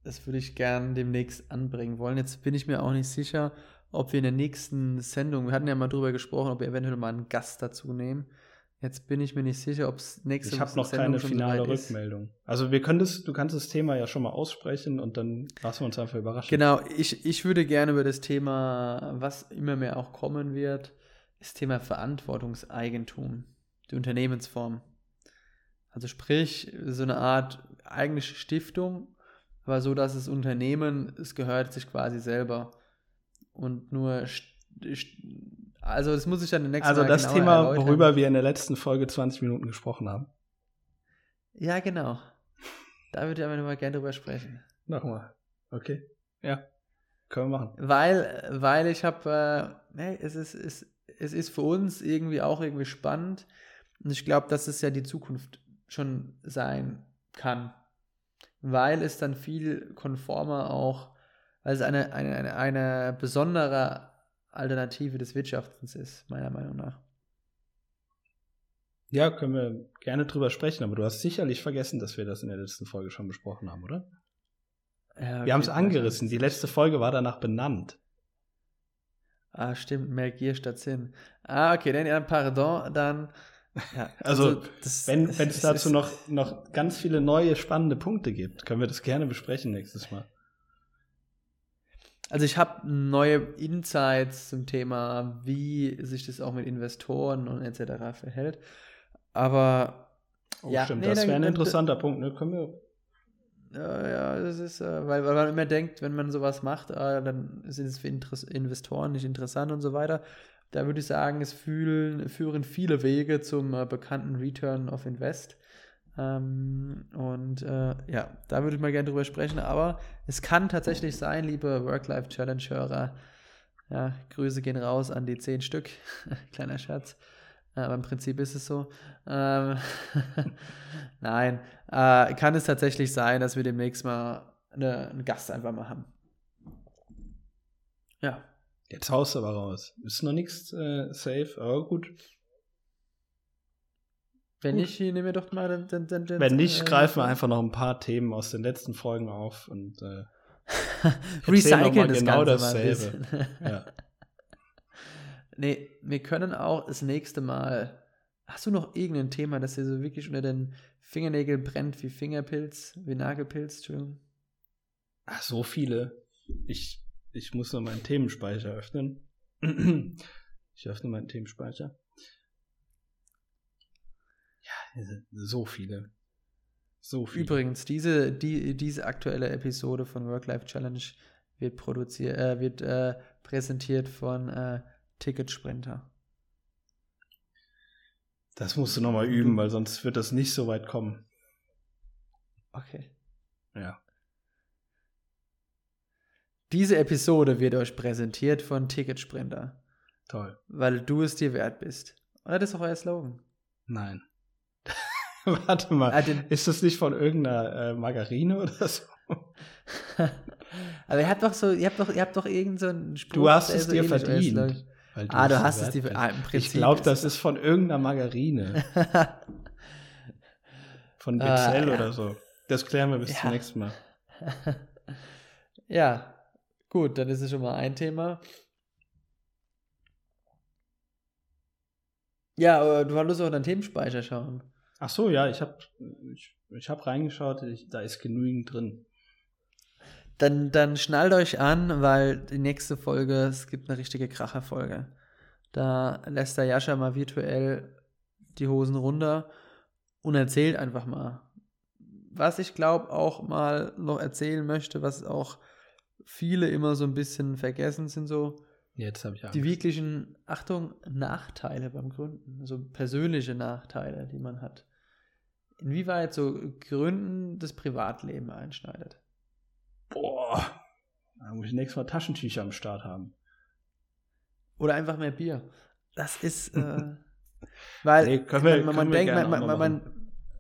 C: das würde ich gern demnächst anbringen wollen. Jetzt bin ich mir auch nicht sicher, ob wir in der nächsten Sendung, wir hatten ja mal drüber gesprochen, ob wir eventuell mal einen Gast dazu nehmen. Jetzt bin ich mir nicht sicher, ob es nächste
B: Ich habe noch Sendung keine finale Rückmeldung. Also wir können das, du kannst das Thema ja schon mal aussprechen und dann lassen wir uns einfach überraschen.
C: Genau, ich, ich würde gerne über das Thema, was immer mehr auch kommen wird, das Thema Verantwortungseigentum, die Unternehmensform. Also sprich, so eine Art eigentliche Stiftung, aber so, dass das Unternehmen, es gehört sich quasi selber. Und nur, also das muss ich dann nächsten
B: Also Mal das Thema, erläutern. worüber wir in der letzten Folge 20 Minuten gesprochen haben.
C: Ja, genau. Da würde ich aber nochmal gerne drüber sprechen.
B: Nochmal. Okay. Ja. Können wir machen.
C: Weil, weil ich habe, äh, hey, es ist, es, es ist für uns irgendwie auch irgendwie spannend. Und ich glaube, dass es ja die Zukunft schon sein kann. Weil es dann viel konformer auch, weil es eine, eine, eine, eine besondere Alternative des Wirtschaftens ist, meiner Meinung nach.
B: Ja, können wir gerne drüber sprechen, aber du hast sicherlich vergessen, dass wir das in der letzten Folge schon besprochen haben, oder? Ja, wir haben es angerissen. Die letzte Folge war danach benannt.
C: Ah, stimmt, mehr Gier statt Sinn. Ah, okay, dann ja, pardon, dann.
B: Ja, <laughs> also, also das, wenn es dazu noch, noch ganz viele neue spannende Punkte gibt, können wir das gerne besprechen nächstes Mal.
C: Also ich habe neue Insights zum Thema, wie sich das auch mit Investoren und etc. verhält. Aber
B: oh, ja, stimmt, nee, das wäre ein interessanter Punkt. Ne? Können wir
C: ja, ja, das ist, äh, weil, weil man immer denkt, wenn man sowas macht, äh, dann sind es für Investoren nicht interessant und so weiter. Da würde ich sagen, es fühlen, führen viele Wege zum äh, bekannten Return of Invest. Ähm, und äh, ja, da würde ich mal gerne drüber sprechen. Aber es kann tatsächlich sein, liebe Work-Life-Challenge-Hörer, ja, Grüße gehen raus an die zehn Stück. <laughs> Kleiner Scherz. Aber im Prinzip ist es so. Ähm, <laughs> Nein, äh, kann es tatsächlich sein, dass wir demnächst mal eine, einen Gast einfach mal haben. Ja.
B: Jetzt haust du aber raus. Ist noch nichts äh, safe, aber gut.
C: Wenn nicht, nehmen wir doch mal den. den, den,
B: Wenn nicht, äh, greifen wir einfach noch ein paar Themen aus den letzten Folgen auf und äh, <laughs>
C: recyceln das genau Ganze dasselbe. ja. <laughs> Nee, wir können auch das nächste Mal. Hast du noch irgendein Thema, das dir so wirklich unter den Fingernägeln brennt wie Fingerpilz, wie Nagelpilz? Entschuldigung.
B: Ach, so viele. Ich, ich muss noch meinen Themenspeicher öffnen. <clears throat> ich öffne meinen Themenspeicher. So viele. So viele.
C: Übrigens, diese, die, diese aktuelle Episode von Work-Life Challenge wird produziert, äh, wird äh, präsentiert von äh, Ticket Sprinter.
B: Das musst du nochmal üben, weil sonst wird das nicht so weit kommen.
C: Okay.
B: Ja.
C: Diese Episode wird euch präsentiert von Ticket Sprinter.
B: Toll.
C: Weil du es dir wert bist. Oder das ist auch euer Slogan?
B: Nein. <laughs> Warte mal. Ah, ist das nicht von irgendeiner äh, Margarine oder so? <laughs>
C: Aber ihr habt doch so, ihr habt doch, ihr habt doch irgendeinen
B: so Spruch. Du hast es so dir verdient.
C: Du ah, du hast es die, ah,
B: im Prinzip. Ich glaube, das ist von irgendeiner Margarine. <laughs> von Bixel uh, ja. oder so. Das klären wir bis ja. zum nächsten Mal.
C: ja, gut, dann ist es schon mal ein Thema. Ja, aber du wolltest auch deinen Themenspeicher schauen.
B: Ach so, ja, ich habe ich, ich hab reingeschaut, ich, da ist genügend drin.
C: Dann, dann schnallt euch an, weil die nächste Folge, es gibt eine richtige Kracherfolge. Da lässt der Jascha mal virtuell die Hosen runter und erzählt einfach mal. Was ich glaube auch mal noch erzählen möchte, was auch viele immer so ein bisschen vergessen, sind so
B: Jetzt ich
C: die wirklichen, Achtung, Nachteile beim Gründen, so persönliche Nachteile, die man hat. Inwieweit so Gründen das Privatleben einschneidet.
B: Boah, da muss ich nächstes Mal Taschentücher am Start haben.
C: Oder einfach mehr Bier. Das ist, äh, <laughs> weil nee, wir, man, man denkt, man,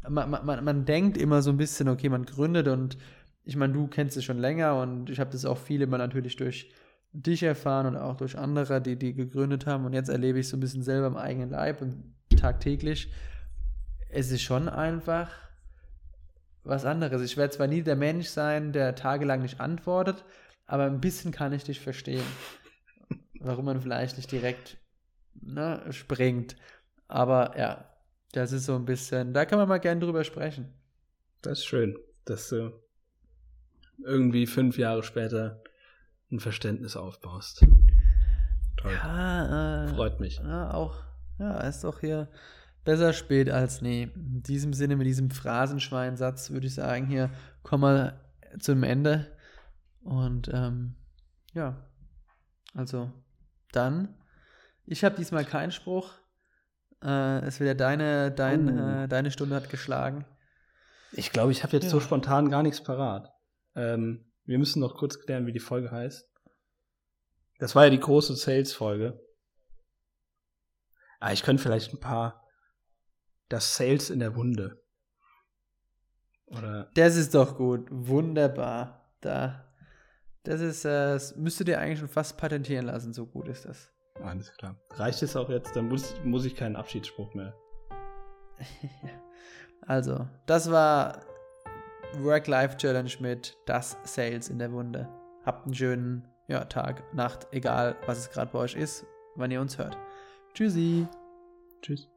C: man, man, man, denkt immer so ein bisschen, okay, man gründet und ich meine, du kennst es schon länger und ich habe das auch viel immer natürlich durch dich erfahren und auch durch andere, die die gegründet haben und jetzt erlebe ich so ein bisschen selber im eigenen Leib und tagtäglich. Es ist schon einfach was anderes. Ich werde zwar nie der Mensch sein, der tagelang nicht antwortet, aber ein bisschen kann ich dich verstehen. Warum man vielleicht nicht direkt ne, springt. Aber ja, das ist so ein bisschen, da kann man mal gerne drüber sprechen.
B: Das ist schön, dass du irgendwie fünf Jahre später ein Verständnis aufbaust. Toll.
C: Ja, äh,
B: Freut mich.
C: Ja, auch. Ja, ist doch hier besser spät als nie. In diesem Sinne, mit diesem Phrasenschweinsatz würde ich sagen, hier kommen wir zum Ende. Und ähm, ja, also dann. Ich habe diesmal keinen Spruch. Äh, es wieder deine, dein,
B: Oh.
C: äh, deine Stunde hat geschlagen.
B: Ich glaube, ich habe jetzt
C: Ja.
B: so spontan gar nichts parat. Ähm, wir müssen noch kurz klären, wie die Folge heißt. Das war ja die große Sales-Folge. Ah, ich könnte vielleicht ein paar. Das Sales in der Wunde. Oder.
C: Das ist doch gut. Wunderbar. Da. Das ist, äh, das müsst ihr eigentlich schon fast patentieren lassen, so gut ist das.
B: Alles klar. Reicht es auch jetzt? Dann muss, muss ich keinen Abschiedsspruch mehr. <laughs>
C: Also, das war Work-Life-Challenge mit das Sales in der Wunde. Habt einen schönen ja, Tag, Nacht, egal was es gerade bei euch ist, wann ihr uns hört. Tschüssi.
B: Tschüss.